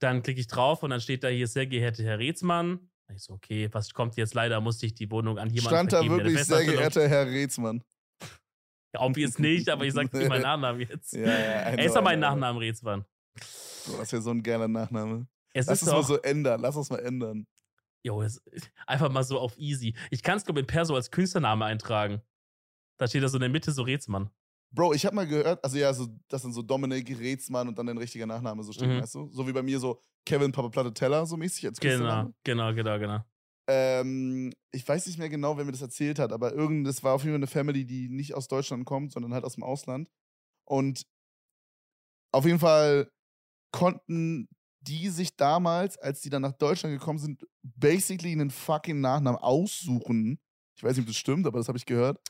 Dann klicke ich drauf und dann steht da hier, sehr geehrter Herr Rätsmann. Ich so, okay, was kommt jetzt? Leider musste ich die Wohnung an jemanden Stand da wirklich, sehr geehrter Herr Rätsmann. Ja, obvious nicht, aber ich sag nicht meinen Nachnamen jetzt. Ja, ja, er ist ja mein Nachnamen Rätsmann. Du hast ja so ein geiler Nachname. Es Lass es mal so ändern. Lass uns mal ändern. Jo, einfach mal so auf easy. Ich kann es, glaube ich, in Perso als Künstlername eintragen. Da steht da so in der Mitte so Rätsmann. Bro, ich habe mal gehört, also ja, so, das sind so Dominik Rätsmann und dann dein richtiger Nachname so steht, mhm. weißt du? So wie bei mir so Kevin Papa Platte Teller, so mäßig als Genau, genau, genau, genau. Ähm, ich weiß nicht mehr genau, wer mir das erzählt hat, aber irgend, das war auf jeden Fall eine Family, die nicht aus Deutschland kommt, sondern halt aus dem Ausland. Und auf jeden Fall konnten die sich damals, als die dann nach Deutschland gekommen sind, basically einen fucking Nachnamen aussuchen. Ich weiß nicht, ob das stimmt, aber das habe ich gehört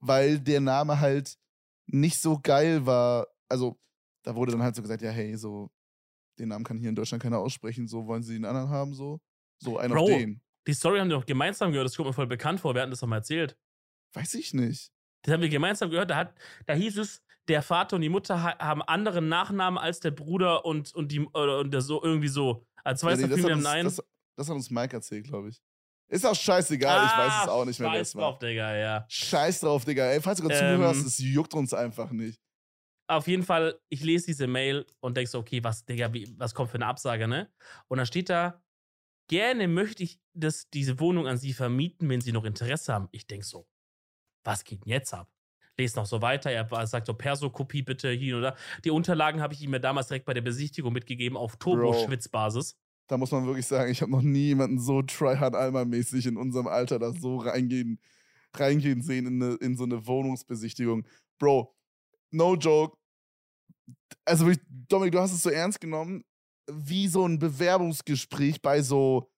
weil der Name halt nicht so geil war. Also, da wurde dann halt so gesagt, ja, hey, so, den Namen kann hier in Deutschland keiner aussprechen, so wollen sie den anderen haben, so. So, einen Bro, auf den. Die Story haben wir doch gemeinsam gehört, das kommt mir voll bekannt vor, wir hatten das doch mal erzählt. Weiß ich nicht. Das haben wir gemeinsam gehört, da, hat, da hieß es, der Vater und die Mutter haben anderen Nachnamen als der Bruder und, und, die, und der so irgendwie so. Als weiß ja, nee, das, hat uns, das, das hat uns Mike erzählt, glaube ich. Ist auch scheißegal, ah, ich weiß es ah, auch nicht mehr, wer es war. Scheiß drauf, Digga, ja. Scheiß drauf, Digga. Ey, falls du gerade ähm, zuhörst, es juckt uns einfach nicht. Auf jeden Fall, ich lese diese Mail und denke so, okay, was, Digga, wie, was kommt für eine Absage, ne? Und dann steht da, gerne möchte ich das, diese Wohnung an Sie vermieten, wenn Sie noch Interesse haben. Ich denke so, was geht denn jetzt ab? Lese noch so weiter. Er sagt so, Perso-Kopie bitte hier oder Die Unterlagen habe ich ihm ja damals direkt bei der Besichtigung mitgegeben auf Turbo-Schwitzbasis da muss man wirklich sagen, ich habe noch nie jemanden so tryhard-Alma-mäßig in unserem Alter da so reingehen, reingehen sehen in, eine, in so eine Wohnungsbesichtigung. Bro, no joke. Also, Dominik, du hast es so ernst genommen, wie so ein Bewerbungsgespräch bei so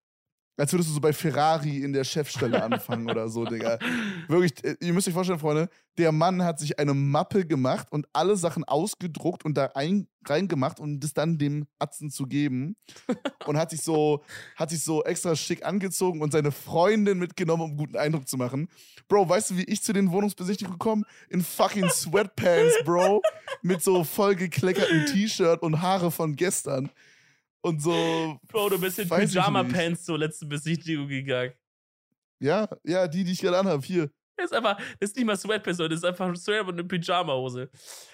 als würdest du so bei Ferrari in der Chefstelle anfangen oder so, Digga. Wirklich, äh, ihr müsst euch vorstellen, Freunde, der Mann hat sich eine Mappe gemacht und alle Sachen ausgedruckt und da ein, reingemacht, um das dann dem Atzen zu geben. Und hat sich so, hat sich so extra schick angezogen und seine Freundin mitgenommen, um einen guten Eindruck zu machen. Bro, weißt du, wie ich zu den Wohnungsbesichtigungen komme? In fucking Sweatpants, Bro. Mit so vollgekleckertem T-Shirt und Haare von gestern. Und so. Bro, du bist in Pyjama-Pants zur letzten Besichtigung gegangen. Ja, ja, die, die ich gerade anhabe, hier. Das ist einfach, das ist nicht mal Sweatpants, das ist einfach straight und eine Pyjama-Hose.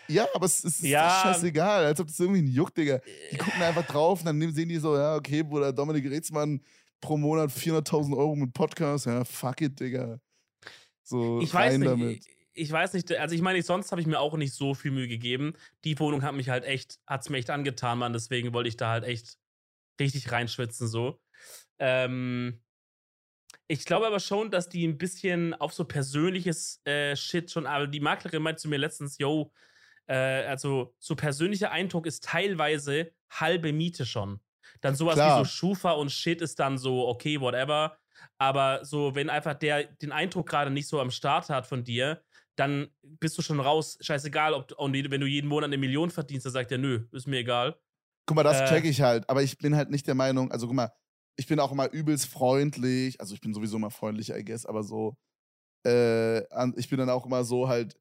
Ja, aber es, es ist ja. scheißegal, als ob das irgendwie ein Juck, Digga. Die gucken einfach drauf und dann sehen die so, ja, okay, Bruder, Dominik Rätsmann pro Monat 400.000 Euro mit Podcast, ja, fuck it, Digga. So, ich weiß nicht, damit ich weiß nicht, also ich meine, sonst habe ich mir auch nicht so viel Mühe gegeben. Die Wohnung hat mich halt echt, hat es mir echt angetan, Mann. Deswegen wollte ich da halt echt richtig reinschwitzen, so. Ähm, ich glaube aber schon, dass die ein bisschen auf so persönliches äh, Shit schon, aber die Maklerin meinte zu mir letztens, yo, äh, also so persönlicher Eindruck ist teilweise halbe Miete schon. Dann sowas Klar. wie so Schufa und Shit ist dann so, okay, whatever. Aber so, wenn einfach der den Eindruck gerade nicht so am Start hat von dir, dann bist du schon raus. Scheißegal, ob und wenn du jeden Monat eine Million verdienst, dann sagt er, nö, ist mir egal. Guck mal, das Äh. check ich halt. Aber ich bin halt nicht der Meinung, also guck mal, ich bin auch immer übelst freundlich. Also ich bin sowieso immer freundlich, I guess, aber so, äh, ich bin dann auch immer so halt,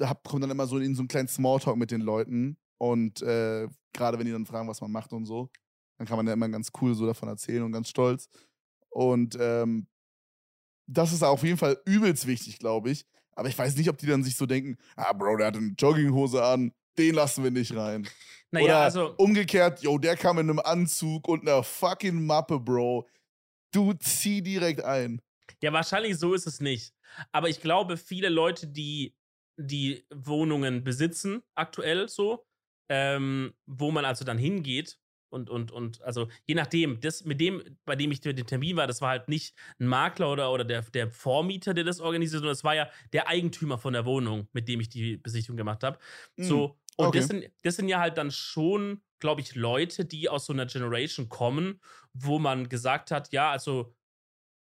hab, komm dann immer so in so einen kleinen Smalltalk mit den Leuten. Und äh, gerade wenn die dann fragen, was man macht und so, dann kann man ja immer ganz cool so davon erzählen und ganz stolz. Und ähm, das ist auf jeden Fall übelst wichtig, glaube ich. Aber ich weiß nicht, ob die dann sich so denken, ah, Bro, der hat eine Jogginghose an, den lassen wir nicht rein. Naja, Oder also. umgekehrt, yo, der kam in einem Anzug und einer fucking Mappe, Bro. Du zieh direkt ein. Ja, wahrscheinlich so ist es nicht. Aber ich glaube, viele Leute, die die Wohnungen besitzen, aktuell so, ähm, wo man also dann hingeht und, und, und, also je nachdem, das mit dem, bei dem ich den Termin war, das war halt nicht ein Makler oder, oder der, der Vormieter, der das organisiert, sondern das war ja der Eigentümer von der Wohnung, mit dem ich die Besichtigung gemacht habe. So, und okay. das, sind, das sind ja halt dann schon, glaube ich, Leute, die aus so einer Generation kommen, wo man gesagt hat, ja, also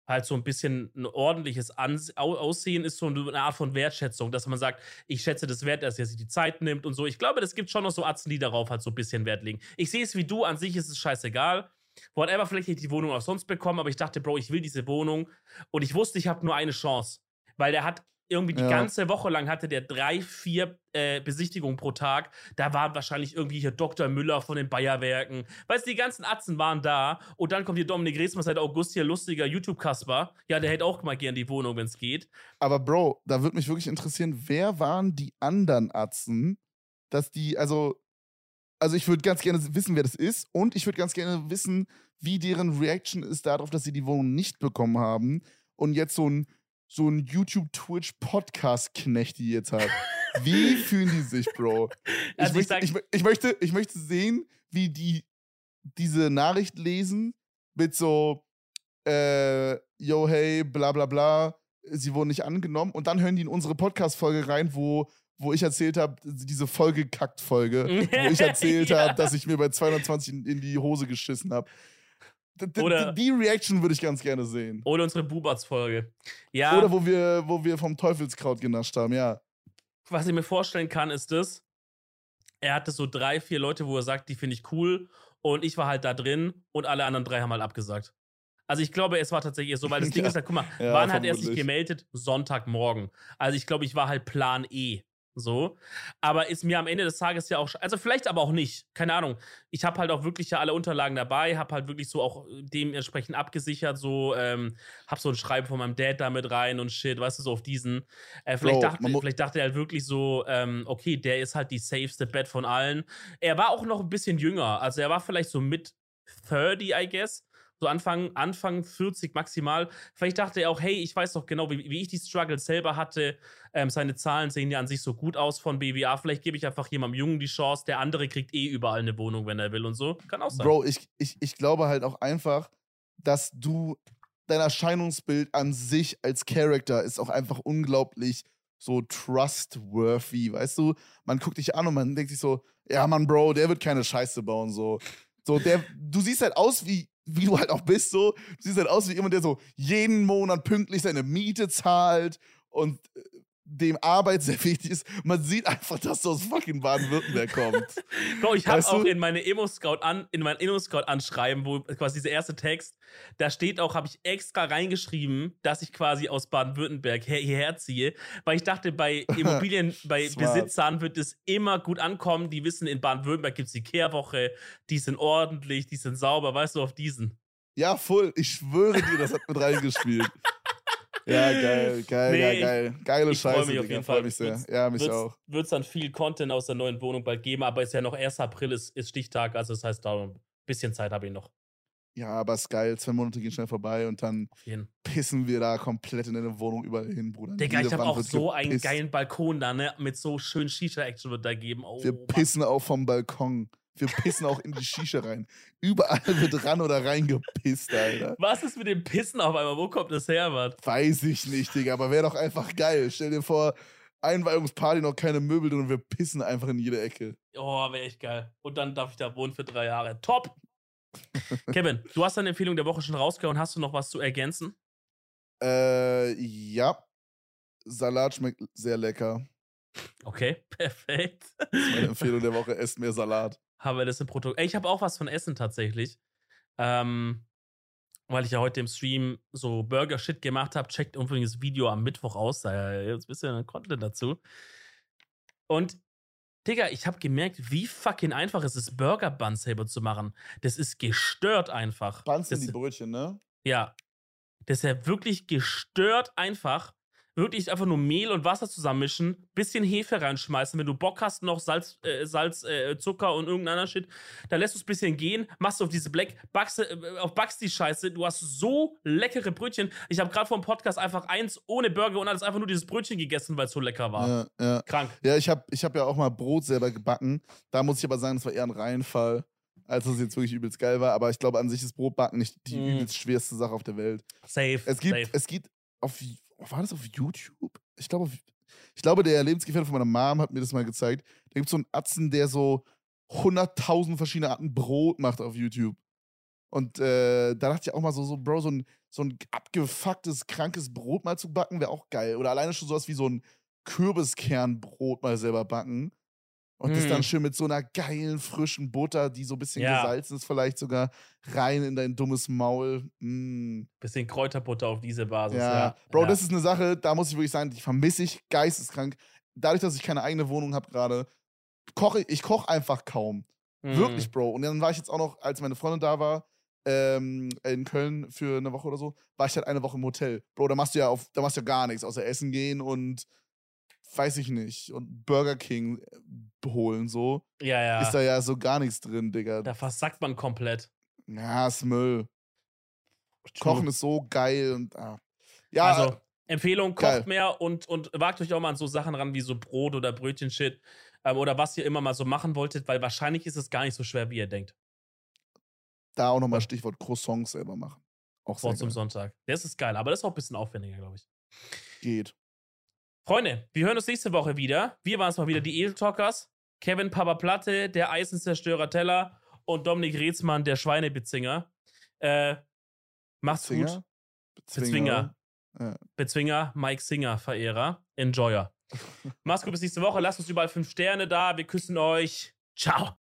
halt so ein bisschen ein ordentliches Aussehen ist so eine Art von Wertschätzung, dass man sagt, ich schätze das Wert, dass er sich die Zeit nimmt und so. Ich glaube, das gibt schon noch so Atzen, die darauf halt so ein bisschen Wert legen. Ich sehe es wie du, an sich ist es scheißegal. Whatever, vielleicht hätte ich die Wohnung auch sonst bekommen, aber ich dachte, Bro, ich will diese Wohnung und ich wusste, ich habe nur eine Chance, weil der hat irgendwie die Ja. ganze Woche lang hatte der drei, vier äh, Besichtigungen pro Tag. Da waren wahrscheinlich irgendwie hier Dr. Müller von den Bayerwerken. Weißt du, die ganzen Atzen waren da. Und dann kommt hier Dominik Reesmann seit August hier, lustiger YouTube-Kasper. Ja, der hätte auch mal gern die Wohnung, wenn es geht. Aber Bro, da würde mich wirklich interessieren, wer waren die anderen Atzen, dass die, also, also ich würde ganz gerne wissen, wer das ist und ich würde ganz gerne wissen, wie deren Reaction ist darauf, dass sie die Wohnung nicht bekommen haben und jetzt so ein, so ein YouTube-Twitch-Podcast-Knecht die jetzt hat. Wie fühlen die sich, Bro? Ich, Also möchte, ich, ich, möchte, ich möchte sehen, wie die diese Nachricht lesen mit so, äh, yo, hey, bla bla bla, sie wurden nicht angenommen. Und dann hören die in unsere Podcast-Folge rein, wo, wo ich erzählt habe, diese Folge-Kackt-Folge, wo ich erzählt Ja. habe, dass ich mir bei 220 in, in die Hose geschissen habe. Oder- Die Reaction würde ich ganz gerne sehen. Oder unsere Bubats-Folge. Ja, Oder wo wir, wo wir vom Teufelskraut genascht haben, ja. was ich mir vorstellen kann, ist das, er hatte so drei, vier Leute, wo er sagt, die finde ich cool. Und ich war halt da drin und alle anderen drei haben halt abgesagt. Also ich glaube, es war tatsächlich so, weil das Ding Ja. ist halt, guck mal, Ja, wann hat er sich gemeldet? Sonntagmorgen. Also ich glaube, ich war halt Plan E. So. Aber ist mir am Ende des Tages ja auch, also vielleicht aber auch nicht. Keine Ahnung. Ich habe halt auch wirklich ja alle Unterlagen dabei, habe halt wirklich so auch dementsprechend abgesichert, so, ähm, hab so ein Schreiben von meinem Dad da mit rein und shit, weißt du, so auf diesen. Äh, vielleicht, Bro, dachte, vielleicht dachte er halt wirklich so, ähm, okay, der ist halt die safeste Bet von allen. Er war auch noch ein bisschen jünger. Also er war vielleicht so mit 30, I guess. So Anfang, Anfang 40 maximal. Vielleicht dachte er auch, hey, ich weiß doch genau, wie, wie ich die Struggles selber hatte. Ähm, seine Zahlen sehen ja an sich so gut aus von BWA. Vielleicht gebe ich einfach jemandem Jungen die Chance. Der andere kriegt eh überall eine Wohnung, wenn er will und so. Kann auch sein. Bro, ich, ich, ich glaube halt auch einfach, dass du, dein Erscheinungsbild an sich als Charakter ist auch einfach unglaublich so trustworthy, weißt du? Man guckt dich an und man denkt sich so, ja Mann, Bro, der wird keine Scheiße bauen, so. So, der, du siehst halt aus wie, wie du halt auch bist, so. Du siehst halt aus wie jemand, der so jeden Monat pünktlich seine Miete zahlt und äh, dem Arbeit sehr wichtig ist. Man sieht einfach, dass du aus fucking Baden-Württemberg kommst. Bro, ich habe Weißt auch du? in meine Emo-Scout an, in mein Emo-Scout-Anschreiben, wo quasi dieser erste Text, da steht auch, habe ich extra reingeschrieben, dass ich quasi aus Baden-Württemberg her, hierher ziehe, weil ich dachte, bei Immobilien, bei. Besitzern wird es immer gut ankommen. Die wissen, in Baden-Württemberg gibt es die Kehrwoche, die sind ordentlich, die sind sauber, weißt du, auf diesen. Ja, voll. Ich schwöre dir, das hat mit reingespielt. Ja, geil, geil, Nee, geil, geil. Geile ich freu Scheiße, mich auf jeden Freu Fall. mich sehr. Wird's- Ja, mich wird's, auch. Wird es dann viel Content aus der neuen Wohnung bald geben, aber ist ja noch 1. April, ist, ist Stichtag, also das heißt, da ein bisschen Zeit habe ich noch. Ja, aber ist geil. Zwei Monate gehen schnell vorbei und dann pissen wir da komplett in deine Wohnung überall hin, Bruder. Digga, ich habe auch so einen gepisst. geilen Balkon da, ne? Mit so schön Shisha-Action wird da geben. Oh, Wir Mann. pissen auch vom Balkon. Wir pissen auch in die Shisha rein. Überall wird ran oder reingepisst, Alter. Was ist mit dem Pissen auf einmal? Wo kommt das her, Mann? Weiß ich nicht, Digga, aber wäre doch einfach geil. Stell dir vor, Einweihungsparty noch keine Möbel drin und wir pissen einfach in jede Ecke. Oh, wäre echt geil. Und dann darf ich da wohnen für drei Jahre. Top! Kevin, du hast deine Empfehlung der Woche schon rausgehauen. Hast du noch was zu ergänzen? Äh, ja. Salat schmeckt sehr lecker. Okay, perfekt. Meine Empfehlung der Woche, esst mehr Salat. Haben wir das im Protokoll. Ich habe auch was von Essen tatsächlich. Ähm, weil ich ja heute im Stream so Burger-Shit gemacht habe. Checkt übrigens das Video am Mittwoch aus. Da jetzt ein bisschen Content dazu. Und Digga, ich habe gemerkt, wie fucking einfach es ist, Burger Buns selber zu machen. Das ist gestört einfach. Buns sind die Brötchen, ne? Ja. Das ist ja wirklich gestört einfach wirklich einfach nur Mehl und Wasser zusammenmischen, bisschen Hefe reinschmeißen. Wenn du Bock hast, noch Salz, äh, Salz äh, Zucker und irgendeiner Shit, dann lässt du es ein bisschen gehen, machst du auf diese Black, backst, äh, auf backst die Scheiße. Du hast so leckere Brötchen. Ich habe gerade vor dem Podcast einfach eins ohne Burger und alles einfach nur dieses Brötchen gegessen, weil es so lecker war. Ja, ja. Krank. Ja, ich habe ich hab ja auch mal Brot selber gebacken. Da muss ich aber sagen, das war eher ein Reinfall als es jetzt wirklich übelst geil war. Aber ich glaube, an sich ist Brotbacken nicht die Mm. übelst schwerste Sache auf der Welt. Safe. Es gibt, safe. es gibt auf, war das auf YouTube? Ich glaube, ich glaube, der Lebensgefährte von meiner Mom hat mir das mal gezeigt. Da gibt es so einen Atzen, der so 100.000 verschiedene Arten Brot macht auf YouTube. Und äh, da dachte ich auch mal so, so Bro, so ein, so ein abgefucktes, krankes Brot mal zu backen, wäre auch geil. Oder alleine schon sowas wie so ein Kürbiskernbrot mal selber backen. Und das Mm. dann schön mit so einer geilen, frischen Butter, die so ein bisschen Ja. gesalzen ist, vielleicht sogar rein in dein dummes Maul. Mm. Bisschen Kräuterbutter auf diese Basis. Ja, Ja, Bro, ja. das ist eine Sache, da muss ich wirklich sagen, die vermisse ich geisteskrank. Dadurch, dass ich keine eigene Wohnung habe gerade, koche ich, koche einfach kaum. Mhm. Wirklich, Bro. Und dann war ich jetzt auch noch, als meine Freundin da war, ähm, in Köln für eine Woche oder so, war ich halt eine Woche im Hotel. Bro, da machst du ja auf, da machst du ja gar nichts, außer essen gehen und weiß ich nicht. Und Burger King äh, holen so. Ja, ja. Ist da ja so gar nichts drin, Digga. da versackt man komplett. Ja, ist Müll. Kochen ist so geil und ah. Ja, also, Empfehlung, geil. kocht mehr und, und wagt euch auch mal an so Sachen ran wie so Brot oder Brötchen-Shit ähm, oder was ihr immer mal so machen wolltet, weil wahrscheinlich ist es gar nicht so schwer, wie ihr denkt. da auch nochmal Stichwort Croissants selber machen. Auch Vor zum geil. Sonntag. Das ist geil, aber das ist auch ein bisschen aufwendiger, glaube ich. Geht. Freunde, wir hören uns nächste Woche wieder. Wir waren es mal wieder, die Edeltalkers. Kevin Papa Platte, der Eisenzerstörer Teller und Dominik Reetzmann, der Schweinebezinger. Äh, macht's gut. Zwinger? Bezwinger. Ja. Bezwinger, Mike Singer, Verehrer, Enjoyer. Macht's gut bis nächste Woche. Lasst uns überall fünf Sterne da. Wir küssen euch. Ciao.